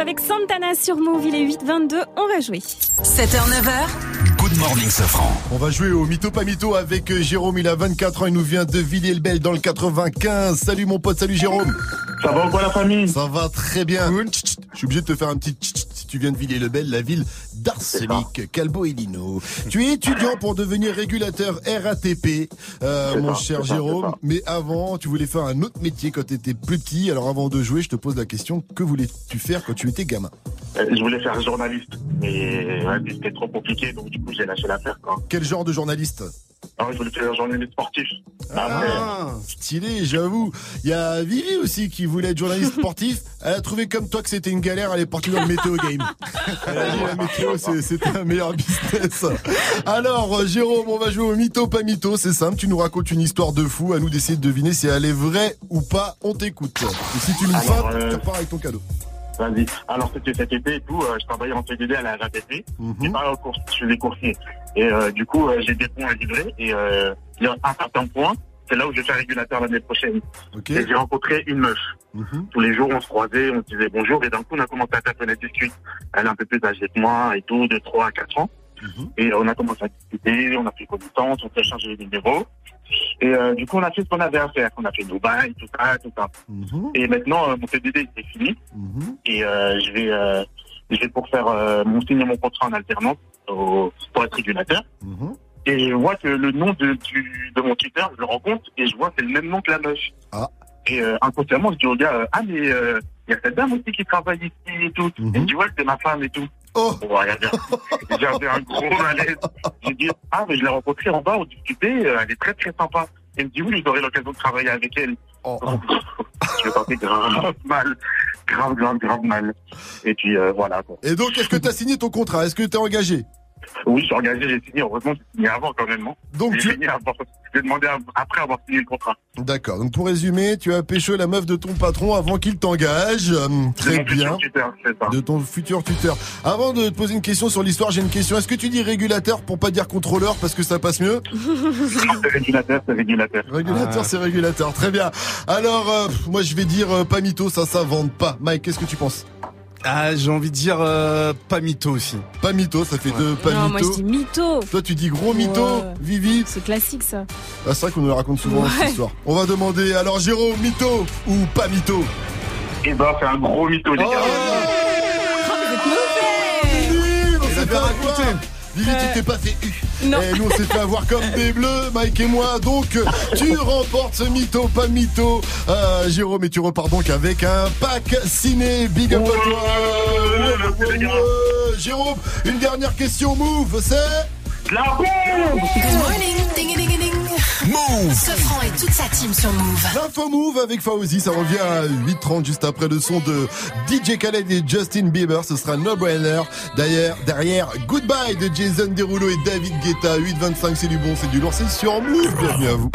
avec Santana sur Move, il est 8h22, on va jouer. 7h, 9h. Good morning, Safran. On va jouer au mytho pas mytho avec euh, Jérôme. Il a 24 ans. Il nous vient de Villiers-le-Bel dans le 95. Salut mon pote. Salut Jérôme. Ça va ou quoi la famille? Ça va très bien. Je suis obligé de te faire un petit tch, tch, si tu viens de Villiers-le-Bel, la ville d'Arsenic, Calbo et Lino. Tu es étudiant pour devenir régulateur RATP, euh, mon ça, cher Jérôme. ça. Mais avant, tu voulais faire un autre métier quand tu étais plus petit. Alors avant de jouer, je te pose la question que voulais-tu faire quand tu étais gamin? Euh, Je voulais faire journaliste, mais ouais, c'était trop compliqué, donc du coup j'ai lâché l'affaire. Quel genre de journaliste? Alors, je voulais faire journaliste sportif. Après, Ah, stylé, j'avoue. Il y a Vivi aussi qui voulait être journaliste sportif. Elle a trouvé comme toi que c'était une galère, elle est partie dans le météo game. Elle a dit la météo, c'est- c'était un meilleur business. Alors, euh, Jérôme, on va jouer au mytho, pas mytho. C'est simple, tu nous racontes une histoire de fou. À nous d'essayer de deviner si elle est vraie ou pas. On t'écoute. Et si tu nous feintes, euh, tu repars avec ton cadeau. Vas-y. Alors c'était cet été et tout, euh, je travaillais en CDD à la RATP. Cours, je suis des coursiers. Et euh, du coup, euh, j'ai des points à livrer. Et euh, il y a un certain point, c'est là où je vais faire régulateur l'année prochaine. Et j'ai rencontré une meuf. Mhm. Tous les jours, on se croisait, on se disait bonjour. Et d'un coup, on a commencé à taper discuter. Elle est un peu plus âgée que moi et tout, de 3 à 4 ans. Et on a commencé à discuter, on a pris connaissance, on s'est échangé les numéros. Et euh, du coup, on a fait ce qu'on avait à faire. On a fait nos bails, tout ça, tout ça. Et maintenant, euh, mon CDD, c'est fini. Et euh, je vais, euh, je vais pour faire euh, mon signer mon contrat en alternance au, pour être régulateur. Et je vois que le nom de, du, de mon tuteur, je le rencontre et je vois que c'est le même nom que la meuf. Et euh, inconsciemment, je dis au gars, euh, ah mais euh, il y a cette dame aussi qui travaille ici et tout. Et il me dit, ouais, c'est ma femme et tout. Oh J'avais un gros malaise. J'ai dit, ah mais je l'ai rencontrée en bas, on discutait, elle est très très sympa. Elle me dit, oui, j'aurai l'occasion de travailler avec elle. je me sentais grave mal, grave, grave, grave mal. Et puis euh, voilà. Quoi. Et donc, est-ce que tu as signé ton contrat? Est-ce que tu es engagé? Oui, je suis engagé, j'ai signé. Heureusement, j'ai signé avant quand même. hein. Donc, j'ai signé avant. J'ai demandé après avoir signé le contrat. D'accord. Donc pour résumer, tu as pécho la meuf de ton patron avant qu'il t'engage. Hum, très futur bien. tuteur, c'est ça. De ton futur tuteur. Avant de te poser une question sur l'histoire, j'ai une question. Est-ce que tu dis régulateur pour pas dire contrôleur parce que ça passe mieux? C'est régulateur, c'est régulateur. Régulateur, c'est régulateur. Très bien. Alors, euh, moi je vais dire euh, pas mytho, ça s'invente pas. Mike, qu'est-ce que tu penses? Ah, j'ai envie de dire euh, pas mytho aussi. Pas mytho, ça fait deux pas non, moi je dis mytho. Toi tu dis gros mytho, Ouais. Vivi. C'est classique ça. Ah, c'est vrai qu'on nous la raconte souvent Ouais. cette histoire. On va demander alors Jérôme, mytho ou pas mytho? Eh ben, c'est un gros mytho, les gars. Vivi, on s'est fait avoir. Vivi, tu t'es pas fait eu. Et nous, on s'est fait avoir comme des bleus, Mike et moi. Donc, euh, tu remportes ce mytho, pas mytho. Euh, Jérôme, et tu repars donc avec un pack ciné. Big up à toi. Ouais. Jérôme, une dernière question, move, c'est. La Good morning, ding ding ding. Move. Sofran et toute sa team sur Move. L'info Move avec Fauzi, ça revient à 8h30 juste après le son de DJ Khaled et Justin Bieber, ce sera No Brainer. Derrière, derrière Goodbye de Jason Derulo et David Guetta, 8h25 c'est du bon, c'est du lourd, c'est sur Move, bienvenue à vous.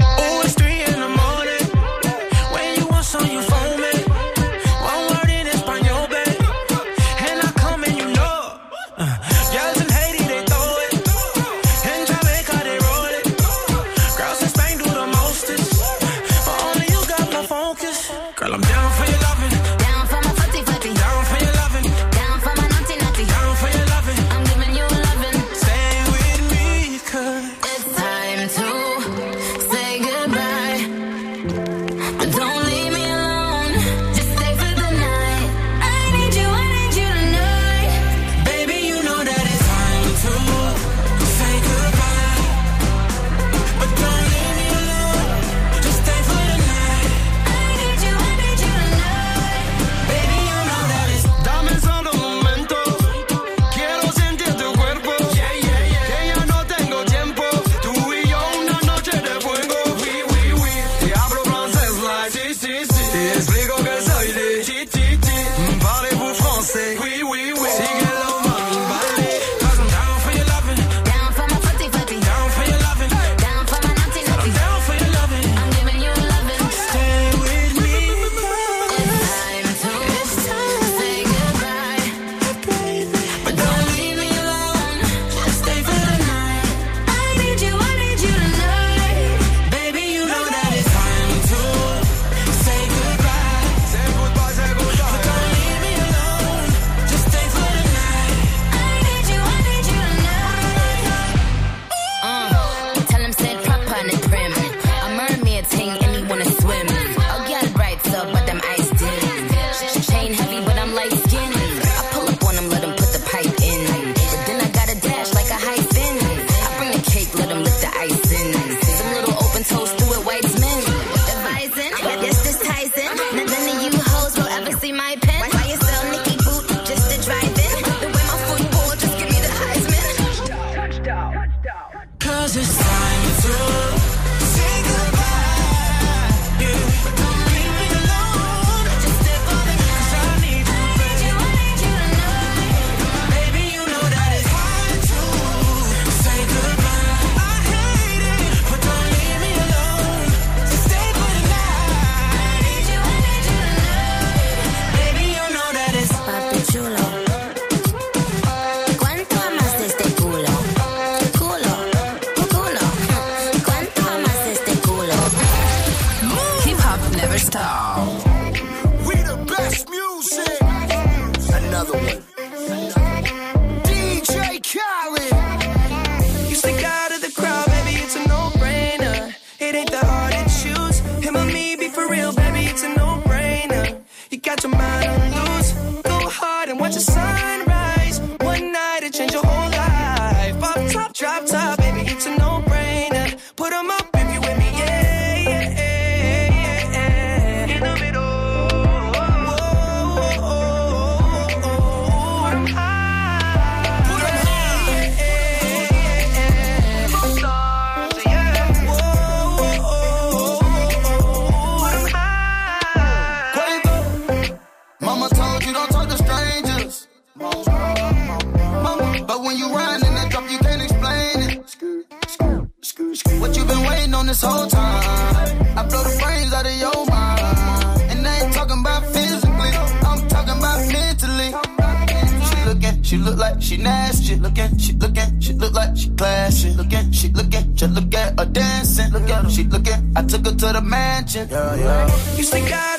attention. Yeah, yeah. You think I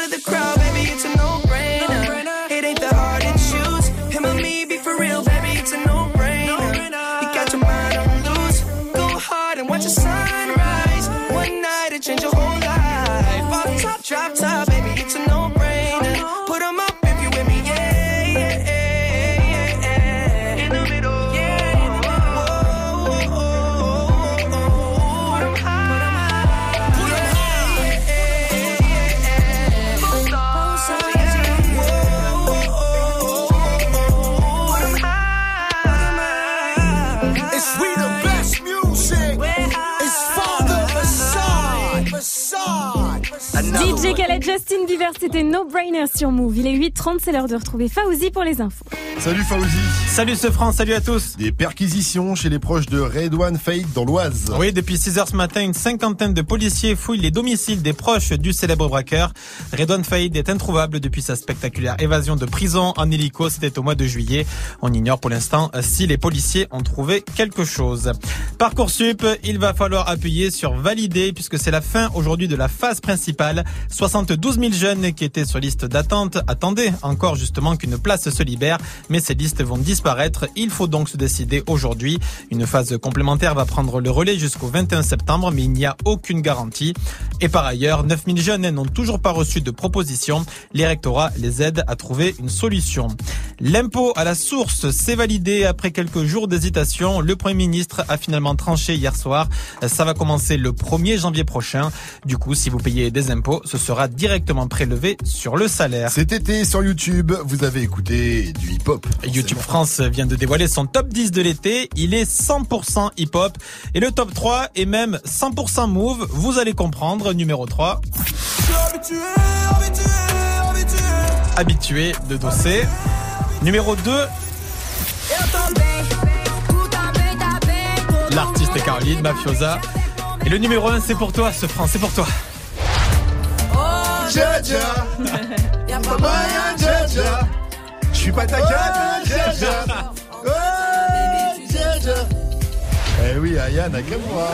C'était No Brainer sur Move. Il est 8h30, c'est l'heure de retrouver Faouzi pour les infos. Salut Faouzi Salut ce France, salut à tous. Des perquisitions chez les proches de Redouane Fate dans l'Oise. Oui, depuis 6 heures ce matin, une cinquantaine de policiers fouillent les domiciles des proches du célèbre braqueur. Redouane Faïd est introuvable depuis sa spectaculaire évasion de prison en hélico. C'était au mois de juillet. On ignore pour l'instant si les policiers ont trouvé quelque chose. Parcoursup, il va falloir appuyer sur valider puisque c'est la fin aujourd'hui de la phase principale. 72 000 jeunes qui étaient sur liste d'attente attendaient encore justement qu'une place se libère, mais ces listes vont disparaître. Il faut donc se décider aujourd'hui. Une phase complémentaire va prendre le relais jusqu'au 21 septembre, mais il n'y a aucune garantie. Et par ailleurs, 9000 jeunes n'ont toujours pas reçu de proposition. Les rectorats les aident à trouver une solution. L'impôt à la source s'est validé après quelques jours d'hésitation. Le Premier ministre a finalement tranché hier soir. Ça va commencer le 1er janvier prochain. Du coup, si vous payez des impôts, ce sera directement prélevé sur le salaire. Cet été sur YouTube, vous avez écouté du hip-hop. YouTube France vient de dévoiler son top 10 de l'été. Il est 100% hip-hop. Et le top 3 est même 100% move. Vous allez comprendre. Numéro 3. Habitué de Dossé. Numéro 2. L'artiste Caroline, Mafiosa. Et le numéro 1, c'est pour toi, ce franc, c'est pour toi. Jaja. Je suis pas ta Jaja. Eh oui, Aya Nakamura.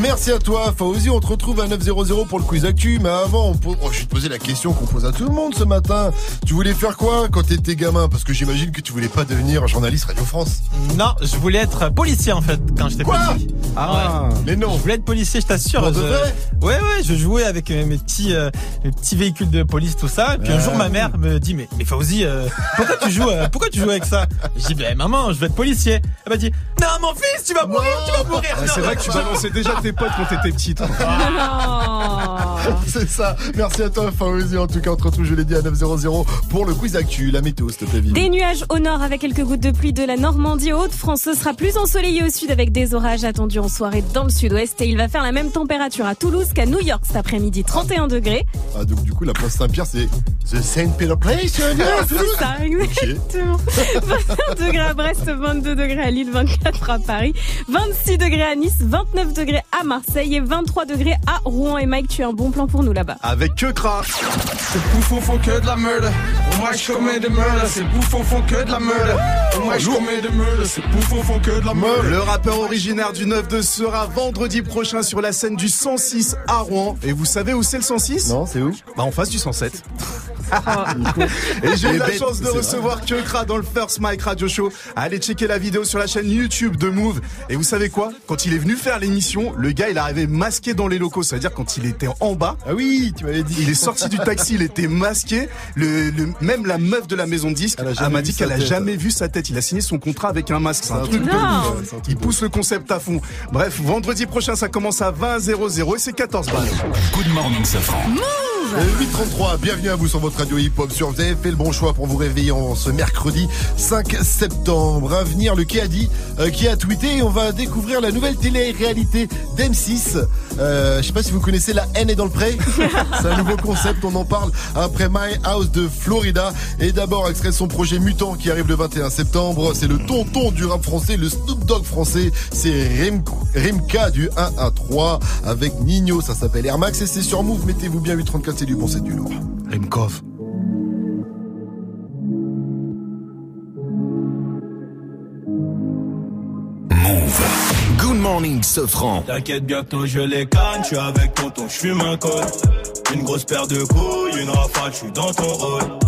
Merci à toi, Fauzi. On te retrouve à 900 pour le quiz actu. Mais avant, on pose- oh, je vais te poser la question qu'on pose à tout le monde ce matin. Tu voulais faire quoi quand t'étais gamin? Parce que j'imagine que tu voulais pas devenir journaliste Radio France. Non, je voulais être policier en fait quand j'étais petit. Ah ouais. Mais non. Je voulais être policier, je t'assure. Je- Ouais ouais, je jouais avec euh, mes petits euh, mes petits véhicules de police tout ça. Puis un jour ma mère me dit mais mais Fauzi, euh, pourquoi tu joues pourquoi tu joues avec ça? Je dis ben maman, je veux être policier. Elle m'a dit non mon fils, tu vas mourir, tu vas mourir. Ah, C'est vrai que tu balançais déjà tes potes quand t'étais petit. toi. C'est ça. Merci à toi, Fauzi. En tout cas, on te retrouve, je l'ai dit, à 900 pour le quiz actu. La météo, s'il te plaît. Des nuages au nord avec quelques gouttes de pluie de la Normandie aux Haute-France. Ce sera plus ensoleillé au sud avec des orages attendus en soirée dans le sud-ouest. Et il va faire la même température à Toulouse qu'à New York cet après-midi, 31 degrés. Ah, donc, du coup, la place Saint-Pierre, c'est The Saint Peter Place. euh, à Toulouse C'est ça, exactement. 21 degrés à Brest, 22 degrés à Lille, 24 à Paris, 26 degrés à Nice, 29 degrés à Marseille et 23 degrés à Rouen. Et Mike, tu as un bon plan pour nous là-bas. Avec que cra. Ces bouffons font que de la merde. Moi je commets des meurtres. Ces bouffons font que de la merde. Moi je commets des meurtres. Ces bouffons font que de la merde. Le rappeur originaire du 9-2 sera vendredi prochain sur la scène du 106 à Rouen. Et vous savez où c'est le 106 Non, c'est où? Bah en face du 107. Et j'ai eu la chance de recevoir Kekra dans le First Mike Radio Show. Allez checker la vidéo sur la chaîne YouTube de Move. Et vous savez quoi? Quand il est venu faire l'émission, le gars il arrivait masqué dans les locaux. C'est-à-dire quand il était en bas. Ah oui, tu m'avais dit. Il est sorti du taxi, il était masqué. Le, le- même la meuf de la maison de disque a m'a dit qu'elle a jamais vu sa tête. Il a signé son contrat avec un masque. C'est un, truc de ouf. Il pousse le concept à fond. Bref, vendredi prochain, ça commence à 20 00 et c'est 14 balles. Good morning, Safran. Euh, 833, bienvenue à vous sur votre radio hip-hop sur. Vous avez fait le bon choix pour vous réveiller en ce mercredi 5 septembre. À venir, le Kéadi euh, qui a tweeté et on va découvrir la nouvelle télé-réalité d'M6. Euh, je sais pas si vous connaissez La haine est dans le pré. C'est un nouveau concept, on en parle après My House de Florida. Et d'abord, extrait de son projet Mutant qui arrive le 21 septembre. C'est le tonton du rap français, le Snoop Dogg français. C'est Rim, Rimka du 1 à 3 avec Nino. Ça s'appelle Air Max et c'est sur Move. Mettez-vous bien 834, c'est du bon, c'est du lourd. Rimkov. Good morning, Safran. T'inquiète, bientôt je les canne, je suis avec tonton, je fume un col. Une grosse paire de couilles, une rafale, je suis dans ton rôle.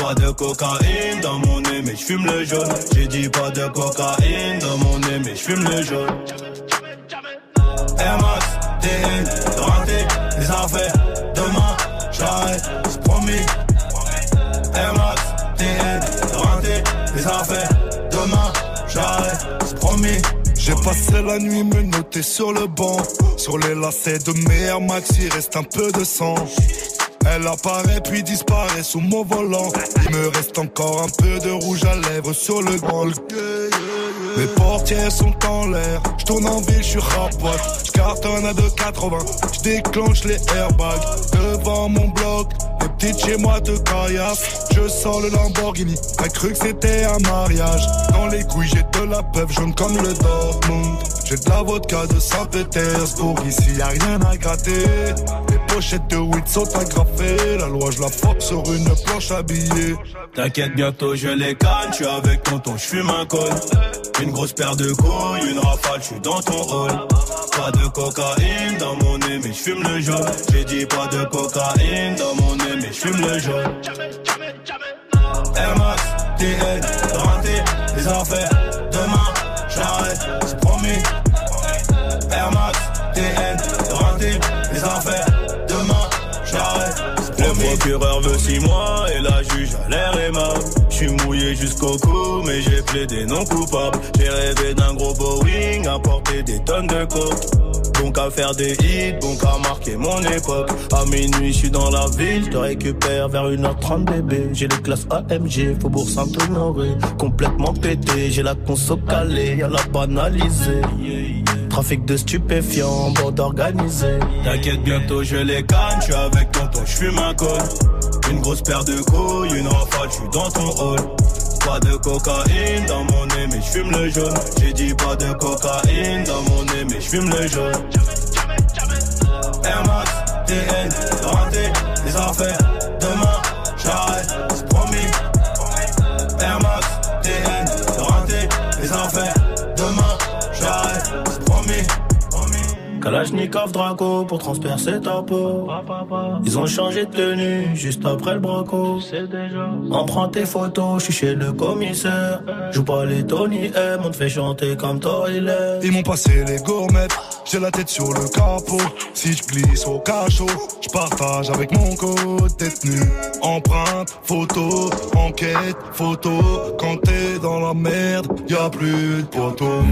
Pas de cocaïne dans mon nez, mais je fume le jaune. J'ai dit pas de cocaïne dans mon nez, mais je fume le jaune. Air Max, TN, raté, les affaires. Demain, j'arrête, c'est promis. Air Max, TN, raté, les affaires. Demain, j'arrête, c'est promis. J'ai passé la nuit me noter sur le banc. Sur les lacets de mes Max, il reste un peu de sang. Elle apparaît puis disparaît sous mon volant. Il me reste encore un peu de rouge à lèvres sur le grand. Mes portières sont en l'air. Je tourne en ville, je suis rapote. Je cartonne à 2,80. Je déclenche les airbags devant mon bloc. Les de chez moi de caillasse. Je sors le Lamborghini, t'as cru que c'était un mariage. Dans les couilles, j'ai de la peuple jaune comme le Dortmund. J'ai de la vodka de Saint-Pétersbourg, ici y a rien à gratter. Les pochettes de weed sont agrafées, la loi je la force sur une planche habillée. T'inquiète, bientôt je les canne, je suis avec tonton, je fume un col. Une grosse paire de couilles, une rafale, je suis dans ton hall. Pas de cocaïne dans mon nez, mais je fume le jaune. J'ai dit pas de cocaïne dans mon nez, mais je fume le jaune. Air Max, TN, raté, les affaires. Demain, j'arrête, promis. Air Max, TN, raté, les affaires. Demain, j'arrête. Le procureur veut 6 mois et la juge a l'air aimable. Je suis mouillé jusqu'au cou, mais j'ai plaidé non coupable. J'ai rêvé d'un gros Boeing, apporter des tonnes de coke. Bon qu'à faire des hits, bon qu'à marquer mon époque. À minuit, je suis dans la ville, je te récupère vers 1h30 bébé. J'ai les classes AMG, Faubourg Saint-Honoré. Complètement pété, j'ai la conso calée, y'a la banalisée. Trafic de stupéfiants, bande organisée. T'inquiète, bientôt je les canne, je suis avec tonton, je fume un col. Une grosse paire de couilles, une rafale, je suis dans ton hall. Pas de cocaïne dans mon nez, mais je fume le jaune. J'ai dit pas de cocaïne dans mon nez, mais je fume le jaune. Air Max, TN, les affaires. Kalachnikov Draco pour transpercer ta peau. Ils ont changé de tenue juste après le braco. Emprunte tes photos, je suis chez le commissaire. Joue pas les Tony M, on te fait chanter comme Toilet. Ils m'ont passé les gourmettes, j'ai la tête sur le capot. Si je glisse au cachot, je partage avec mon code détenu. Empreinte, photo, enquête, photo. Quand t'es dans la merde, y a plus de poteau.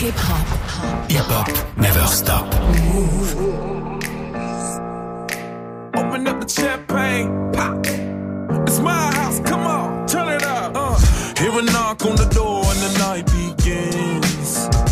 Hip hop never stop. Open up the champagne, pop. It's my house, come on, turn it up. Uh. Hear a knock on the door and the night begins.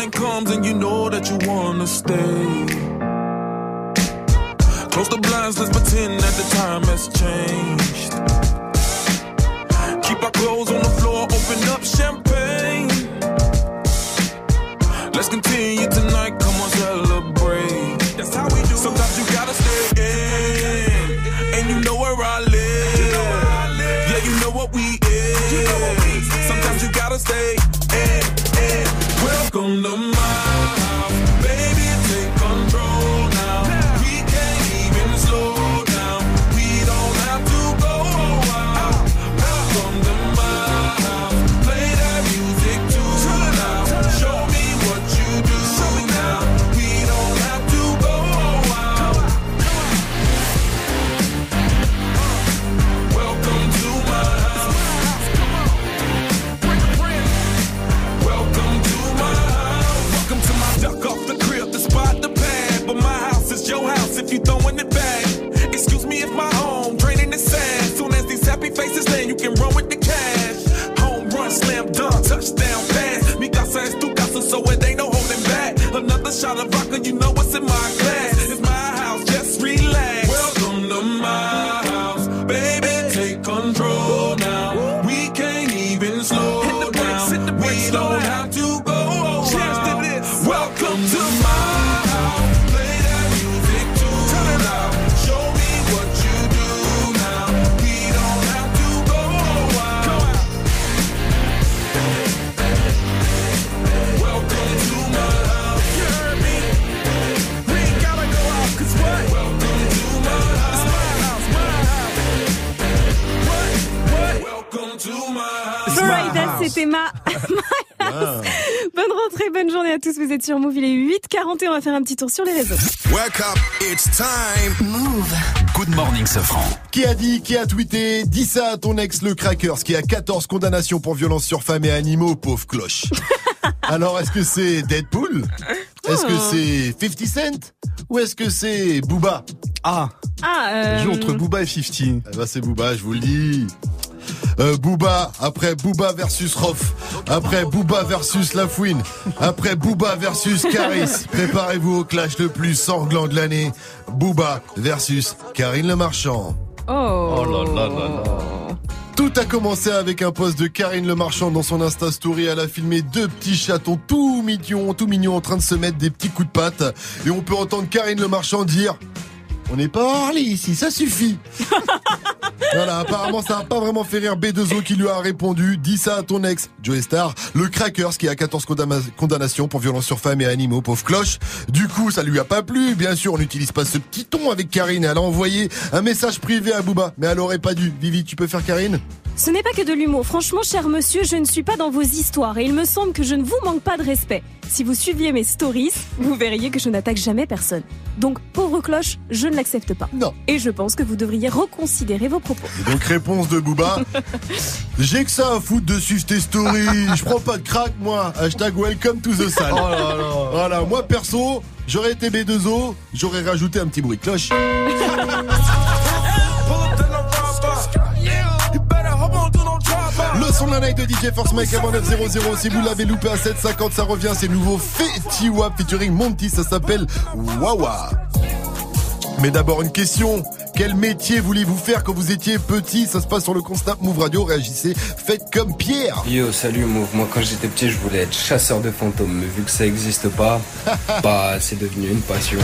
Morning comes and you know that you wanna stay. Close the blinds, let's pretend that the time has changed. Keep our clothes on the floor, open up champagne. Let's continue tonight, come on, celebrate. That's how we do. Sometimes you gotta stay in, and you know where I live. Yeah, you know what we is. Sometimes you gotta stay. Welcome to touchdown pass. Mi casa es tu casa, so it ain't no holding back. Another shot of vodka, you know what's in my glass. It's my tous. Vous êtes sur Move, il est 8h41. On va faire un petit tour sur les réseaux. Wake up, it's time. Move. Good morning, Safran. Qui a dit, qui a tweeté, dis ça à ton ex le Crackers qui a 14 condamnations pour violence sur femmes et animaux, pauvre cloche. Alors est-ce que c'est Deadpool? Est-ce que c'est 50 Cent? Ou est-ce que c'est Booba? Ah Ah, euh... Joue entre Booba et 50. Eh ben c'est Booba, je vous le dis. Euh, Booba, après Booba versus Rof, après Booba versus Lafouine, après Booba versus Caris. Préparez-vous au clash le plus sanglant de l'année. Booba versus Karine Le Marchand. Oh. là là là là. Tout a commencé avec un post de Karine Le Marchand dans son Insta Story. Elle a filmé deux petits chatons tout mignons, tout mignons en train de se mettre des petits coups de patte. Et on peut entendre Karine Le Marchand dire On n'est pas Harley ici, ça suffit. voilà, apparemment ça n'a pas vraiment fait rire B2O qui lui a répondu Dis ça à ton ex, Joey Star, le Crackers qui a 14 condamna- condamnations pour violence sur femmes et animaux, pauvre cloche. Du coup, ça lui a pas plu. Bien sûr, on n'utilise pas ce petit ton avec Karine. Elle a envoyé un message privé à Booba, mais elle aurait pas dû. Vivi, tu peux faire Karine? Ce n'est pas que de l'humour. Franchement, cher monsieur, je ne suis pas dans vos histoires et il me semble que je ne vous manque pas de respect. Si vous suiviez mes stories, vous verriez que je n'attaque jamais personne. Donc, pauvre cloche, je ne l'accepte pas. Non. Et je pense que vous devriez reconsidérer vos propos. Et donc réponse de Booba. J'ai que ça à foutre de suivre tes stories. Je prends pas de crack moi. Hashtag welcome to the salle. Oh là là. Voilà, moi perso, j'aurais été B2O, j'aurais rajouté un petit bruit de cloche. son la night de DJ Force Mike avant 900. Si vous l'avez loupé à 750, ça revient. C'est nouveau Fetty Wap featuring Monty. Ça s'appelle Wawa. Mais d'abord une question. Quel métier vouliez-vous faire quand vous étiez petit? Ça se passe sur le constat Move Radio. Réagissez. Faites comme Pierre. Yo, salut Move. Moi, quand j'étais petit, je voulais être chasseur de fantômes, mais vu que ça existe pas, bah, c'est devenu une passion.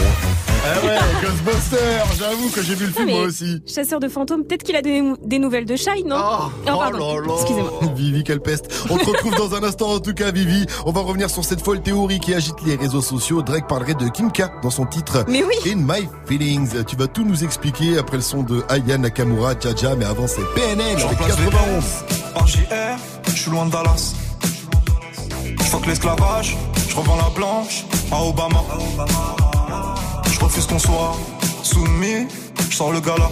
Ah ouais, Ghostbusters. J'avoue que j'ai vu le film moi aussi. Chasseur de fantômes, peut-être qu'il a des, des nouvelles de Shine, non? Oh, pardon. Excusez-moi. Vivi, quelle peste. On te retrouve dans un instant, en tout cas, Vivi. On va revenir sur cette folle théorie qui agite les réseaux sociaux. Drake parlerait de Kim K dans son titre Mais oui. In My Feelings. Tu vas tout nous expliquer après le son de Aya Nakamura, Jaja, mais avant c'est PNL remplace 91. Par JR, je suis loin de Dallas. Je l'esclavage, je revends la blanche à Obama. Je refuse qu'on soit soumis, je sors le gala.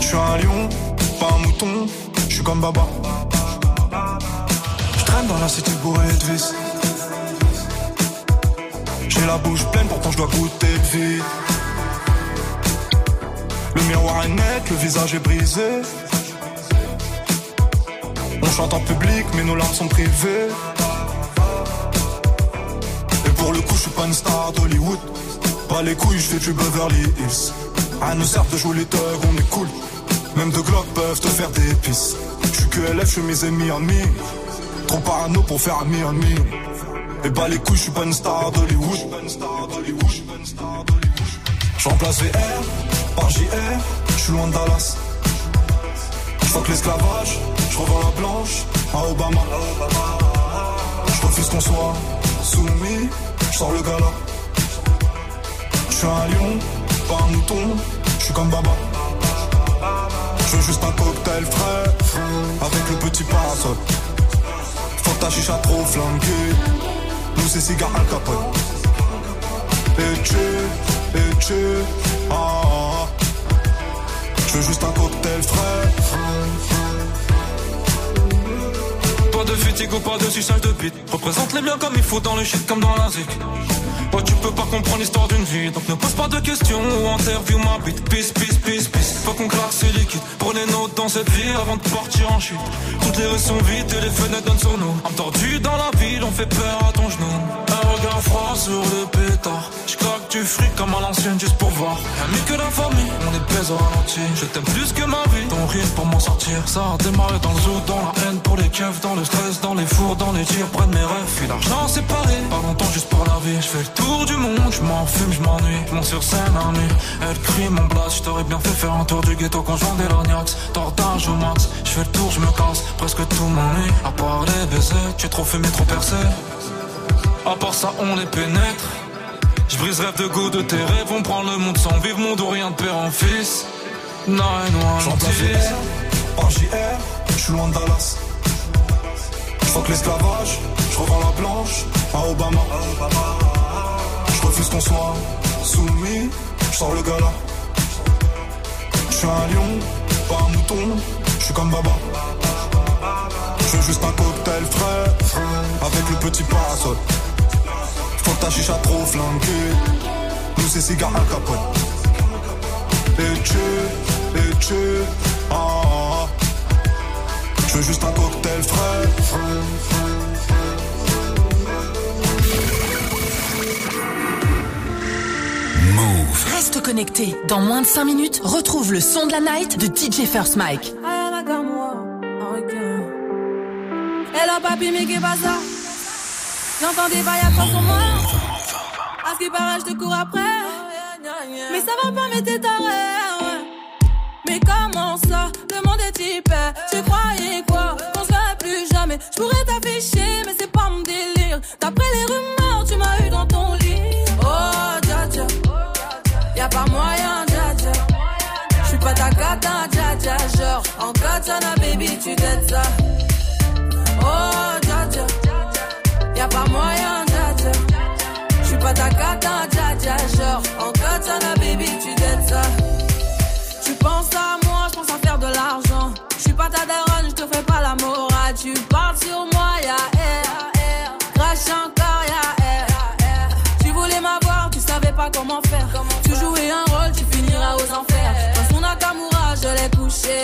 Je suis un lion, pas un mouton, je suis comme Baba. Je traîne dans la cité bourrée de vis. J'ai la bouche pleine, pourtant je dois goûter le vide. Le miroir est net, le visage est brisé. On chante en public, mais nos larmes sont privées. Et pour le coup, je suis pas une star d'Hollywood. Pas les couilles, je fais du Beverly Hills. À nous sert de jouer les thugs, on est cool. Même deux glocks peuvent te faire des pisses. Je suis que LF, je suis mes ennemis en mi. Trop parano pour faire ami en mi. Et bah les couilles, je suis pas une star d'Hollywood. Je remplace VR par JR, je suis loin de Dallas. Je fuck l'esclavage, je revends la blanche à Obama. Je refuse qu'on soit soumis, je sors le gala. Je suis un lion, pas un mouton, je suis comme Baba. Je veux juste un cocktail frais, avec le petit parasol. Que ta chicha trop flanquée, nous c'est cigare Al Capone. Et tu, et tu, ah. Je veux juste un cocktail frais. Pas de fatigue ou pas de suçage de bite. Représente les biens comme il faut dans le shit comme dans la zik. Ouais, tu peux pas comprendre l'histoire d'une vie, donc ne pose pas de questions ou interview ma bite. Peace, peace, peace, peace. Faut qu'on claque c'est liquide. Prenez note dans cette vie avant de partir en chute. Toutes les rues sont vides et les fenêtres donnent sur nous. Entendu dans la ville, on fait peur à ton genou. Un regard froid sur le pétard. J'claque du fric comme à l'ancienne juste pour voir. Rien mieux que la famille, on est au ralenti. Je t'aime plus que ma vie, ton rire pour m'en sortir. Ça a démarré dans le zoo, dans la haine pour les keufs, dans le stress, dans les fours, dans les tirs, près de mes rêves. Puis l'argent séparé, pas longtemps juste pour la vie. Je fais le tour du monde, je m'en fume, je m'ennuie. Mon sur scène à nuit, elle crie mon blast. Je t'aurais bien fait faire un tour du ghetto je vendais l'agnax. Tordage au max, je fais le tour, je me casse. Presque tout m'ennuie, à part les baisers. Tu es trop fumé, trop percé. À part ça, on les pénètre. Je brise rêve de goût de tes rêves. On prend le monde sans vivre, monde ou rien de père en fils. Nine one J'en place VR, par JR, je suis loin de Dallas. Fuck l'esclavage, je revends la planche à Obama. Je refuse qu'on soit soumis, je sors le gala. Je suis un lion, pas un mouton, je suis comme Baba. Je veux juste un cocktail frais, avec le petit parasol. Faut que ta chicha trop flanquée, nous c'est cigare à capote. Et tu, et tu, ah, ah, ah. Je veux juste un cocktail frais. Move. Reste connecté. Dans moins de 5 minutes, retrouve le son de la night de DJ First Mike. J'entends des bails à moi. À ce qui paraît, je te cours après. Mais ça va pas, mais t'es taré. Mais comment ça, est hyper. Tu croyais quoi? Qu'on se verrait plus jamais. Je pourrais t'afficher, mais c'est pas mon délire. D'après les rumeurs, tu m'as eu dans ton lit. Oh, dja dja. Y'a pas moyen, dja dja. J'suis pas ta cata, dja dja. Genre, en katana, baby, tu t'aides ça. Pas ta cata, dja dja. Genre, en katana, baby, tu t'aides ça. Tu penses à moi, je pense à faire de l'argent. Je suis pas ta daronne, je te fais pas la morale. Tu parles sur moi, y'a air. Crache encore, y'a air. Tu voulais m'avoir, tu savais pas comment faire. Tu jouais un rôle, tu finiras aux enfers. Dans son Nakamura, je l'ai couché.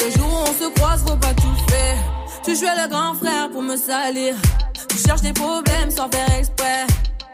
Le jour où on se croise, faut pas tout faire. Tu jouais le grand frère pour me salir. Tu cherches des problèmes sans faire exprès.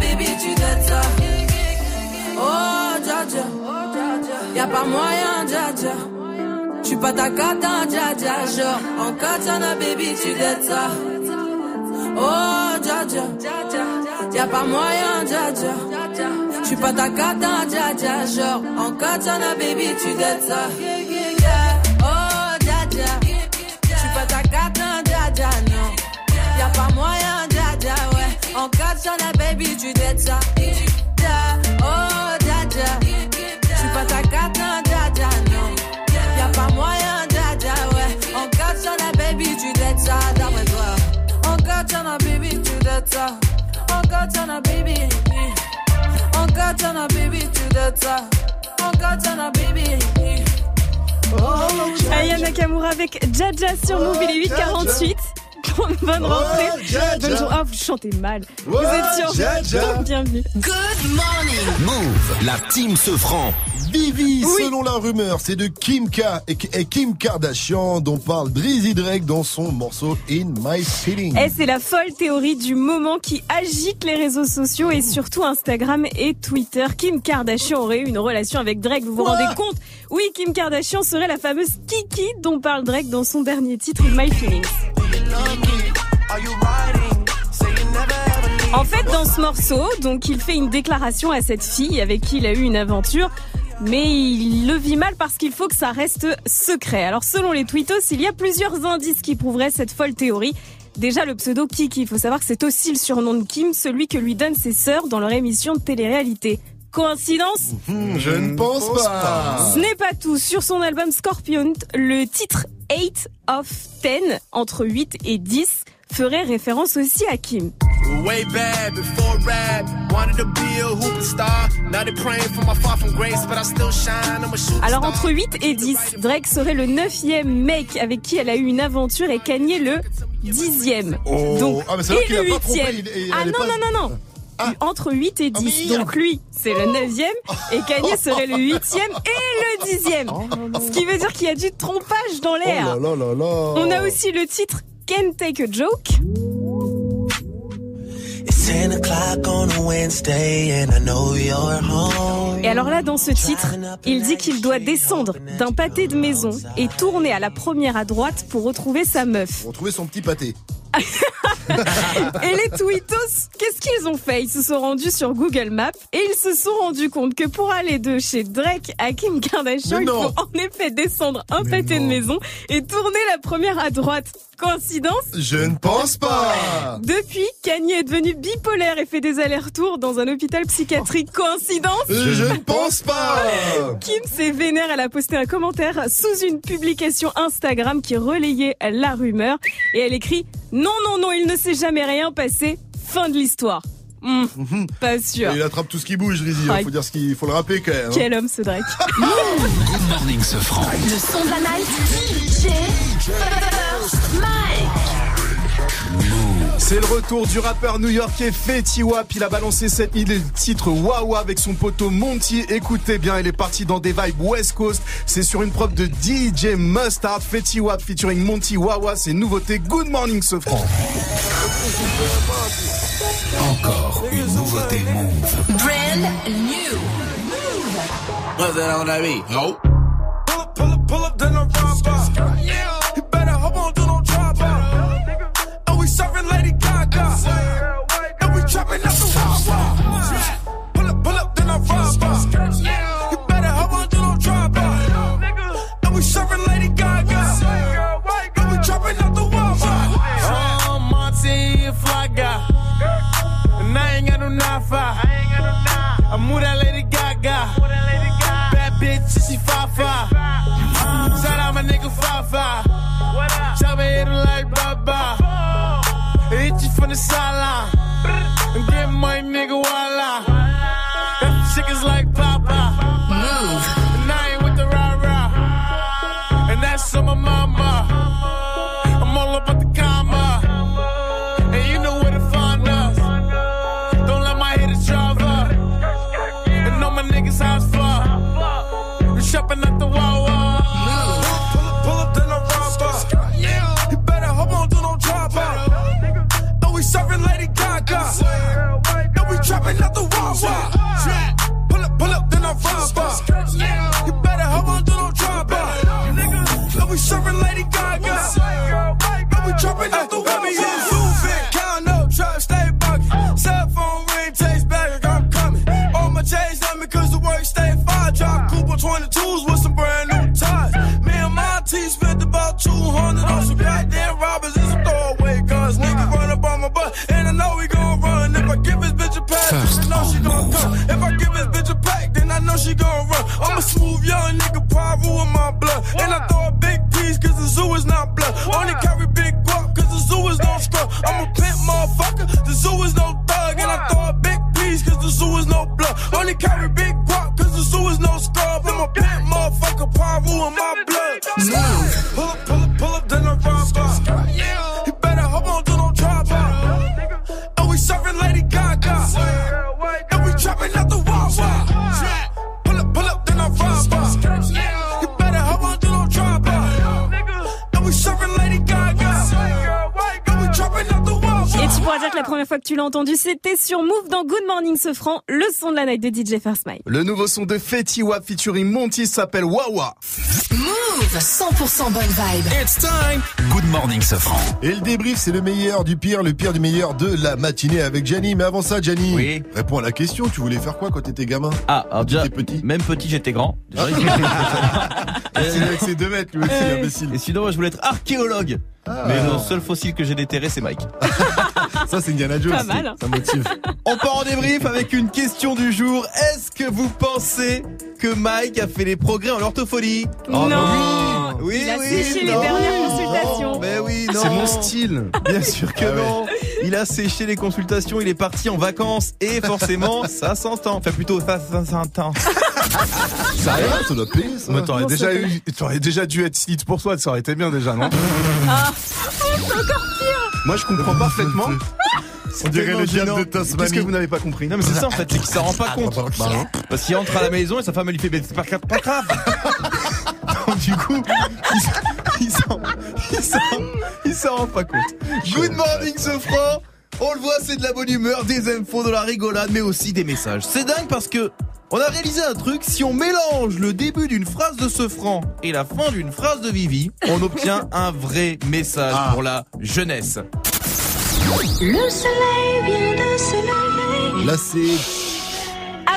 Baby, tu. Oh, dja dja. Y'a pas moyen, dja dja. Pas ta cata, dja dja. Genre, en katana, baby, tu t'aides ça. Oh, dja dja. Y'a pas moyen, dja dja. Pas ta cata, dja dja. Genre, en katana, baby, tu t'aides ça. Oh, dja dja. Pas ta cata, dja dja, non. Y'a pas moyen, on capture la baby, tu dettes ça. Oh, da, da. J'suis pas ta carte, non, da, non. Y'a pas moyen, da, ouais. On capture la baby, tu dettes ça, d'après toi. On capture la baby, tu dettes ça. On capture la baby. On capture la baby, tu dettes ça. On capture la baby. Oh, Ayana Nakamura avec Jaja sur Mobile 848. Bonne rentrée. Oh. Bonne journée. Ah, vous chantez mal. Vous êtes sur Bienvenue. Good morning. Move. La team se franc. Vivi, selon la rumeur, c'est de Kim K et, Kim Kardashian dont parle Drizzy Drake dans son morceau In My feelings Et eh, c'est la folle théorie du moment qui agite les réseaux sociaux et surtout Instagram et Twitter. Kim Kardashian aurait eu une relation avec Drake. Vous vous rendez compte? Oui, Kim Kardashian serait la fameuse Kiki dont parle Drake dans son dernier titre In My Feelings. En fait, dans ce morceau, donc, il fait une déclaration à cette fille avec qui il a eu une aventure. Mais il le vit mal parce qu'il faut que ça reste secret. Alors selon les tweetos, il y a plusieurs indices qui prouveraient cette folle théorie. Déjà le pseudo Kiki, il faut savoir que c'est aussi le surnom de Kim, celui que lui donnent ses sœurs dans leur émission de télé-réalité. Coïncidence Hmm, je ne pense pas. Ce n'est pas tout. Sur son album Scorpion, le titre 8 of 10, entre 8 et 10, ferait référence aussi à Kim. Way bad before rap, wanted to be a hooping star. Now they praying for my fall from grace, but I still shine. I'm a shooting Alors entre 8 et 10, Drake serait le neuvième mec avec qui elle a eu une aventure et Kanye le dixième. Oh. Donc, Ah, mais c'est qu'il le a pas trompé, huitième. il- il- ah elle est non, pas- non, non, non. Entre 8 et 10. Donc lui, c'est le neuvième et Kanye serait le huitième et le dixième. Ce qui veut dire qu'il y a du trompage dans Oh l'air. On a aussi le titre Can't Take a Joke. It's 10 o'clock on a Wednesday and I know you're home. Et alors là, dans ce titre, il dit qu'il doit descendre d'un pâté de maison et tourner à la première à droite pour retrouver sa meuf. Retrouver son petit pâté. Et les tweetos, qu'est-ce qu'ils ont fait? Ils se sont rendus sur Google Maps et ils se sont rendus compte que pour aller de chez Drake à Kim Kardashian, il faut en effet descendre un pâté de maison et tourner la première à droite. Coïncidence? Je ne pense pas. Depuis, Kanye est devenu bipolaire et fait des allers-retours dans un hôpital psychiatrique. Coïncidence Je ne pense pas. Kim s'est vénère, elle a posté un commentaire sous une publication Instagram qui relayait la rumeur et elle écrit Non, non, non, il ne s'est jamais rien passé. Fin de l'histoire. Hmm, pas sûr. Et il attrape tout ce qui bouge, Rizzy. hein. Ouais. Faut dire ce qu'il faut le rappeler quand même. hein. Quel homme ce Drake. Good morning, ce franc. Le son de la night. DJ C'est le retour du rappeur new-yorkais Fetty Wap. Il a balancé cette nuit le titre Wawa avec son poteau Monty. Écoutez bien, il est parti dans des vibes West Coast. C'est sur une preuve de DJ Mustard. Fetty Wap featuring Monty Wawa. C'est nouveauté. Good morning, ce franc. Encore une nouveauté Move. Brand new. What's that on that beat? Ho. Pull up, pull up, pull up, then I the sideline. Entendu, c'était sur Move dans Good Morning Sofran, le son de la night de DJ First Mike. Le nouveau son de Fetty Wap featuring Monty s'appelle Wawa. Move. 100% bonne vibe. It's time. Good morning, ce franc. Et le débrief, c'est le meilleur du pire, le pire du meilleur de la matinée avec Gianni. Mais avant ça, Gianni, Oui. réponds à la question. Tu voulais faire quoi quand t'étais gamin Ah, alors déjà, petit. même petit, j'étais grand. Déjà, Il avec ses deux mètres, lui aussi, imbécile. Et sinon, moi, je voulais être archéologue. Ah. Mais le seul fossile que j'ai déterré, c'est Mike. Ça, c'est Indiana Jones. Pas mal, hein. Ça motive. On part en débrief avec une question du jour. Est-ce que vous pensez que Mike a fait des progrès en orthophonie Non. oui, oui, Il a oui, séché les dernières consultations. Mais oui, non. C'est mon style. Bien sûr que Ah ouais. non. Il a séché les consultations, il est parti en vacances et forcément, ça s'entend. Enfin, plutôt, ça, ça s'entend. Ça rien, ça doit payer, ça. Mais t'aurais Non, déjà ça eu, t'aurais déjà dû être slit pour toi, ça aurait été bien déjà, non Ah, c'est encore. Moi, je comprends parfaitement. On dirait le diable de Qu'est-ce que Tasmanie. vous n'avez pas compris Non, mais c'est ça en fait, c'est qu'il s'en rend pas compte. Bah non. Parce qu'il entre à la maison et sa femme elle lui fait, mais c'est pas, pas grave. Donc, du coup, il s'en- il s'en, il s'en, il s'en rend pas compte. Good morning, ce franc. On le voit, c'est de la bonne humeur, des infos, de la rigolade, mais aussi des messages. C'est dingue parce que on a réalisé un truc, si on mélange le début d'une phrase de ce franc et la fin d'une phrase de Vivi, on obtient un vrai message Ah. pour la jeunesse. Le soleil vient de se lever. Là, c'est.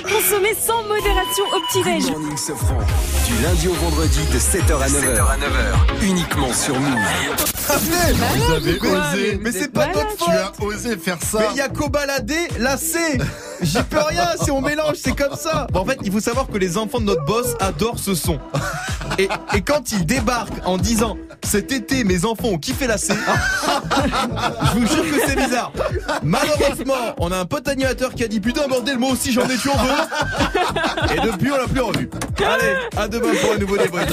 Consommer sans modération au petit-déj. Du lundi au vendredi de 7h à 9h. Uniquement sur Move. Vous avez Mais- osé. Mais c'est pas notre faute Tu as osé faire ça. Mais il y a qu'au balader, là c'est J'y peux rien si on mélange, c'est comme ça Bon, En fait, il faut savoir que les enfants de notre boss adorent ce son. Et, et quand ils débarquent en disant Cet été, mes enfants ont kiffé la C, je vous jure que c'est bizarre. Malheureusement, on a un pote animateur qui a dit Putain, bordel, moi aussi j'en ai tué en deux. Et depuis, on l'a plus revu. Allez, à demain pour un nouveau débrief.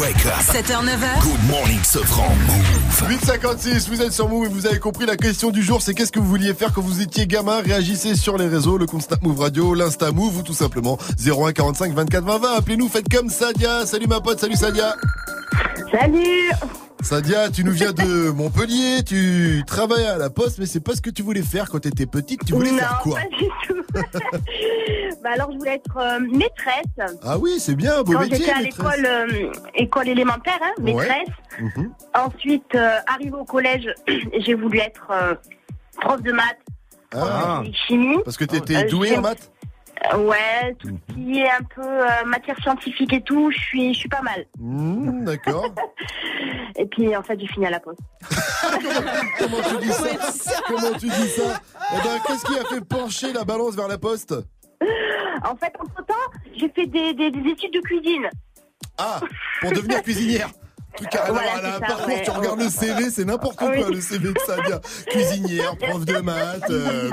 Wake up. 7h, 9h. Good morning, Sofran. Move. 856, vous êtes sur Move et vous avez compris la question du jour, c'est qu'est-ce que vous vouliez faire quand vous étiez gamin? Réagissez sur les réseaux, le compte Snap Move Radio, l'Insta Move ou tout simplement 01 45 24 20 20. Appelez-nous, faites comme Sadia. Salut ma pote, salut Sadia. Salut Sadia, tu nous viens de Montpellier, tu travailles à la poste, mais c'est pas ce que tu voulais faire quand t'étais petite, tu voulais non, faire quoi pas du tout. bah alors, je voulais être euh, maîtresse. Ah oui, c'est bien, beau Quand métier. j'étais à l'école euh, école élémentaire, hein, Ouais. maîtresse. Mhm. Ensuite, euh, arrivé au collège, j'ai voulu être prof de maths, Ah, et chimie. parce que t'étais Euh, doué j'ai- en maths ouais, tout ce qui est un peu euh, matière scientifique et tout, je suis, je suis pas mal. Hmm, D'accord. Et puis, en fait, j'ai fini à la poste. Comment tu dis ça Comment tu dis ça Eh ben, qu'est-ce qui a fait pencher la balance vers la poste En fait, entre-temps, j'ai fait des, des- des études de cuisine. Ah, pour devenir cuisinière. Truc à Voilà, elle a un c'est ça, parcours, ouais. tu regardes le CV, c'est n'importe quoi Oui. le CV de Sadia. Cuisinière, prof de maths, euh,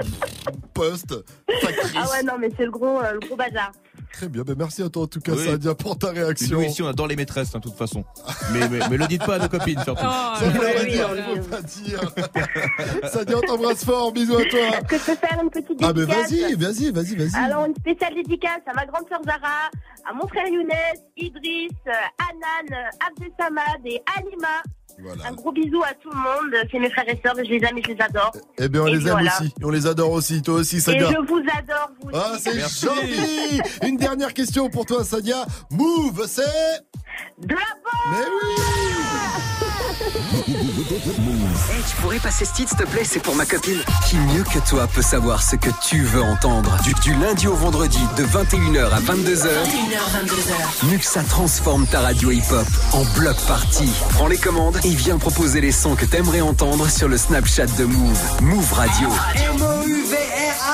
poste, factrice. Ah ouais, non, mais c'est le gros, euh, le gros bazar. Très bien, ben merci à toi en tout cas Oui. Sadia pour ta réaction. Nous ici, on adore les maîtresses, hein, de toute façon. Mais, mais, mais le dites pas à nos copines, surtout. Oh, Ça oui, dire, faut pas. Sadia, on t'embrasse fort, bisous à toi. Est-ce que je peux faire une petite Ah ben dédicace vas-y, vas-y, vas-y, vas-y. Alors, une spéciale dédicace à ma grande sœur Zara, à mon frère Younes, Idriss, Anan, Abdesamad et Un gros bisou à tout le monde. C'est mes frères et sœurs, je les aime et je les adore. Eh bien on Et les aime voilà. aussi, on les adore aussi, toi aussi Et Sadia. je vous adore, vous Ah, c'est gentil Une dernière question pour toi, Sadia. Move, c'est... De la Mais oui Hey, tu pourrais passer ce titre, s'il te plaît, c'est pour ma copine. Qui mieux que toi peut savoir ce que tu veux entendre du, du lundi au vendredi, de 21h à 22h. 21h, 22h. Muxa transforme ta radio hip-hop en bloc party. Prends les commandes et viens proposer les sons que t'aimerais entendre sur le Snapchat de Move. Move Radio. M-O-U-V-R-A-D-I-O.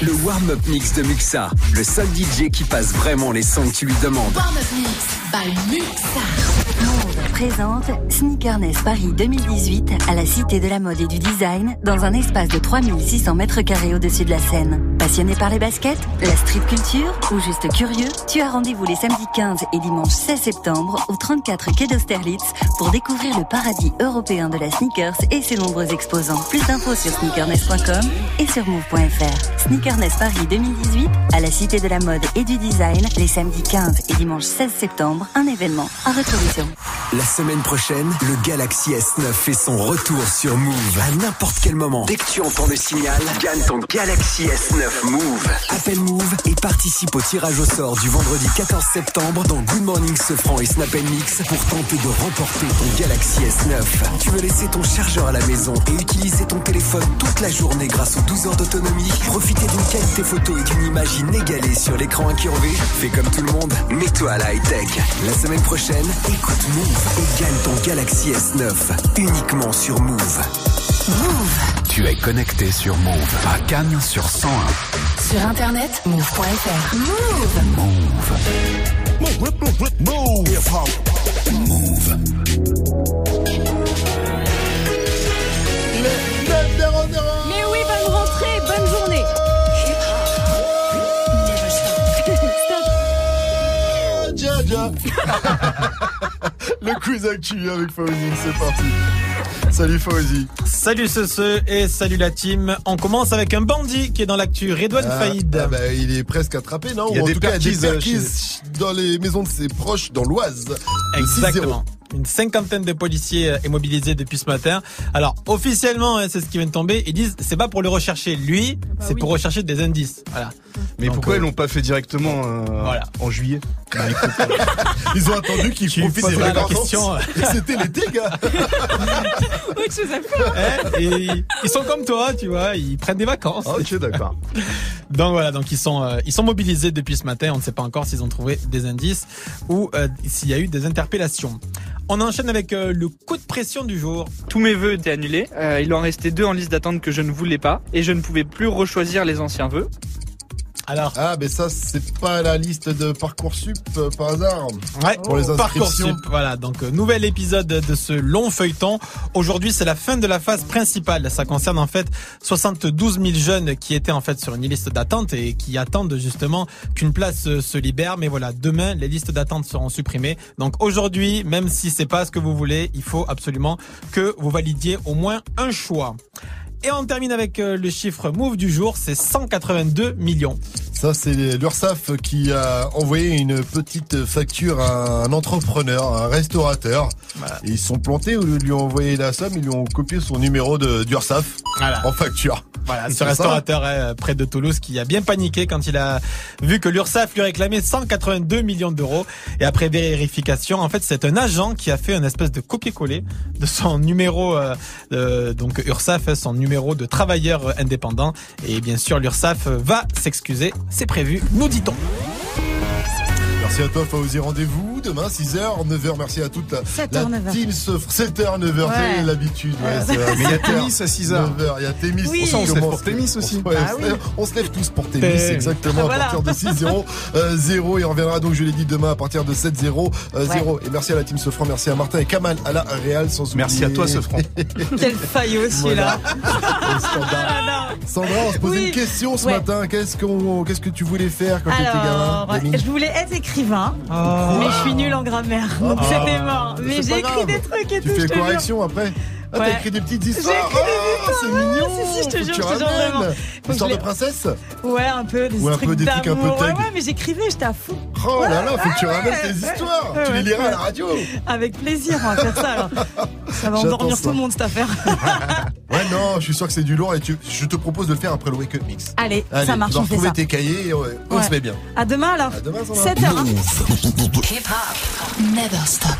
Le warm-up mix de Muxa. Le seul DJ qui passe vraiment les sons que tu lui demandes. Warm-up mix by Muxa. Move présente Sneakerness Paris 2018 à la Cité de la Mode et du Design dans un espace de 3600 mètres carrés au-dessus de la Seine. Passionné par les baskets, la street culture ou juste curieux, tu as rendez-vous les samedis 15 et dimanche 16 septembre au 34 quai d'Austerlitz pour découvrir le paradis européen de la sneakers et ses nombreux exposants. Plus d'infos sur sneakerness.com et sur move.fr. Sneakerness Paris 2018 à la Cité de la Mode et du Design les samedis 15 et dimanche 16 septembre, un événement à retrouver sur Move. La semaine prochaine, le Galaxy S9 fait son retour sur Move. À n'importe quel moment, dès que tu entends le signal, gagne ton Galaxy S9 Move. Appelle Move et participe au tirage au sort du vendredi 14 septembre dans Good Morning Sofran et Snap Mix pour tenter de remporter ton Galaxy S9. Tu veux laisser ton chargeur à la maison et utiliser ton téléphone toute la journée grâce aux 12 heures d'autonomie? Profiter d'une qualité photo et d'une image inégalée sur l'écran incurvé Fais comme tout le monde, mets-toi à la high-tech. La semaine prochaine, écoute Move et gagne ton Galaxy S9 uniquement sur Move. Move. Tu es connecté sur Move à Cannes sur 101. Sur internet, move.fr. Move. Move. Move. Move. Oui, bonne Le quiz actu avec Fauzi, c'est parti. Salut Fauzi. Salut ce ce et salut la team. On commence avec un bandit qui est dans l'actu, Redouane Ah, Faïd. ah bah, il est presque attrapé, non Il y a Ou en des tout cas, des perquises, euh, dans les maisons de ses proches dans l'Oise. Le 6-0. Exactement. Une cinquantaine de policiers euh, est mobilisée depuis ce matin. Alors officiellement, hein, c'est ce qui vient de tomber. Ils disent c'est pas pour le rechercher lui, Bah c'est pour rechercher des indices. Voilà. Mais Donc, pourquoi euh, ils l'ont pas fait directement euh, Voilà. en juillet Ils ont attendu qu'ils profitent des vacances. question. C'était l'été, gars. Autre chose à faire. Hein, et ils sont comme toi, tu vois, ils prennent des vacances. Ah, Ok, d'accord. Donc voilà, donc ils sont euh, ils sont mobilisés depuis ce matin. On ne sait pas encore s'ils ont trouvé des indices ou euh, s'il y a eu des interpellations. On enchaîne avec euh, le coup de pression du jour. Tous mes vœux étaient annulés. Euh, il en restait deux en liste d'attente que je ne voulais pas. Et je ne pouvais plus rechoisir les anciens vœux. Alors Ah, mais ça, c'est pas la liste de Parcoursup euh, par hasard. Ouais, Pour les inscriptions. Parcoursup, voilà, donc euh, nouvel épisode de ce long feuilleton. Aujourd'hui, c'est la fin de la phase principale. Ça concerne en fait 72 000 jeunes qui étaient en fait sur une liste d'attente et qui attendent justement qu'une place euh, se libère. Mais voilà, demain, les listes d'attente seront supprimées. Donc aujourd'hui, même si c'est pas ce que vous voulez, il faut absolument que vous validiez au moins un choix. Et on termine avec euh, le chiffre move du jour, c'est 182 millions. Ça, c'est l'URSAF qui a envoyé une petite facture à un entrepreneur, un restaurateur. Et ils sont plantés, au lieu de lui envoyer la somme, ils lui ont copié son numéro d'URSAF Voilà. en facture. Voilà, ce restaurateur euh, près de Toulouse qui a bien paniqué quand il a vu que l'URSSAF lui réclamait 182 millions d'euros. Et après vérification, en fait, c'est un agent qui a fait une espèce de copier-coller de son numéro, euh, euh, donc URSSAF, son numéro de travailleur indépendant. Et bien sûr, l'URSSAF va s'excuser. C'est prévu, nous dit-on. Merci à toi, Fauzi. Rendez-vous demain, 6h, 9h. Merci à toute la, 7h, la 9h. team Sofre. 7h, 9h, Ouais. c'est l'habitude. Ouais, Euh. Mais il y a 7h, Témis à 6 heures. 9h, il y a Témis. Oui. Ça, on se lève pour Témis aussi. on- ouais, Ah se oui. lève, on se lève tous pour Témis, exactement, Voilà. à partir de 6-0, euh, 0. Et on reviendra donc, je l'ai dit, demain à partir de 7-0, euh, 0. Et merci à la team Sofran, merci à Martin et Kamal à la Real, sans Merci à toi, Sofran. Quel faillot celui-là. Voilà. Standard. Sandra, on se posait Oui. une question ce Ouais. matin. Qu'est-ce qu'on, qu'est-ce que tu voulais faire quand tu étais gamin je voulais être écrivain, mais je suis nulle en grammaire, donc Ah. c'était mort. Mais j'ai écrit des trucs et Tu tout, je fais correction après Ah, t'as écrit des petites J'ai histoires écrit des Oh, histoires, c'est mignon si, si, je te jure, je te jure ramènes. vraiment. Une histoire je de princesse Ouais, un peu, des Ou un trucs peu des trucs un peu d'amour. Ouais, ouais, mais j'écrivais, j'étais à fou. Oh là là, faut que tu ramènes ouais, tes histoires Ouais, Tu les ouais, liras à la radio Avec plaisir, on va faire ça alors. Ça va endormir ça. tout le monde cette affaire. Ouais, non, je suis sûr que c'est du lourd et tu- je te propose de le faire après le Wake Up Mix. Allez, Allez, ça marche, on fait retrouver tes cahiers et on, on se met bien. À demain alors. À demain, Sandra. 7h. Hip hop. Never stop.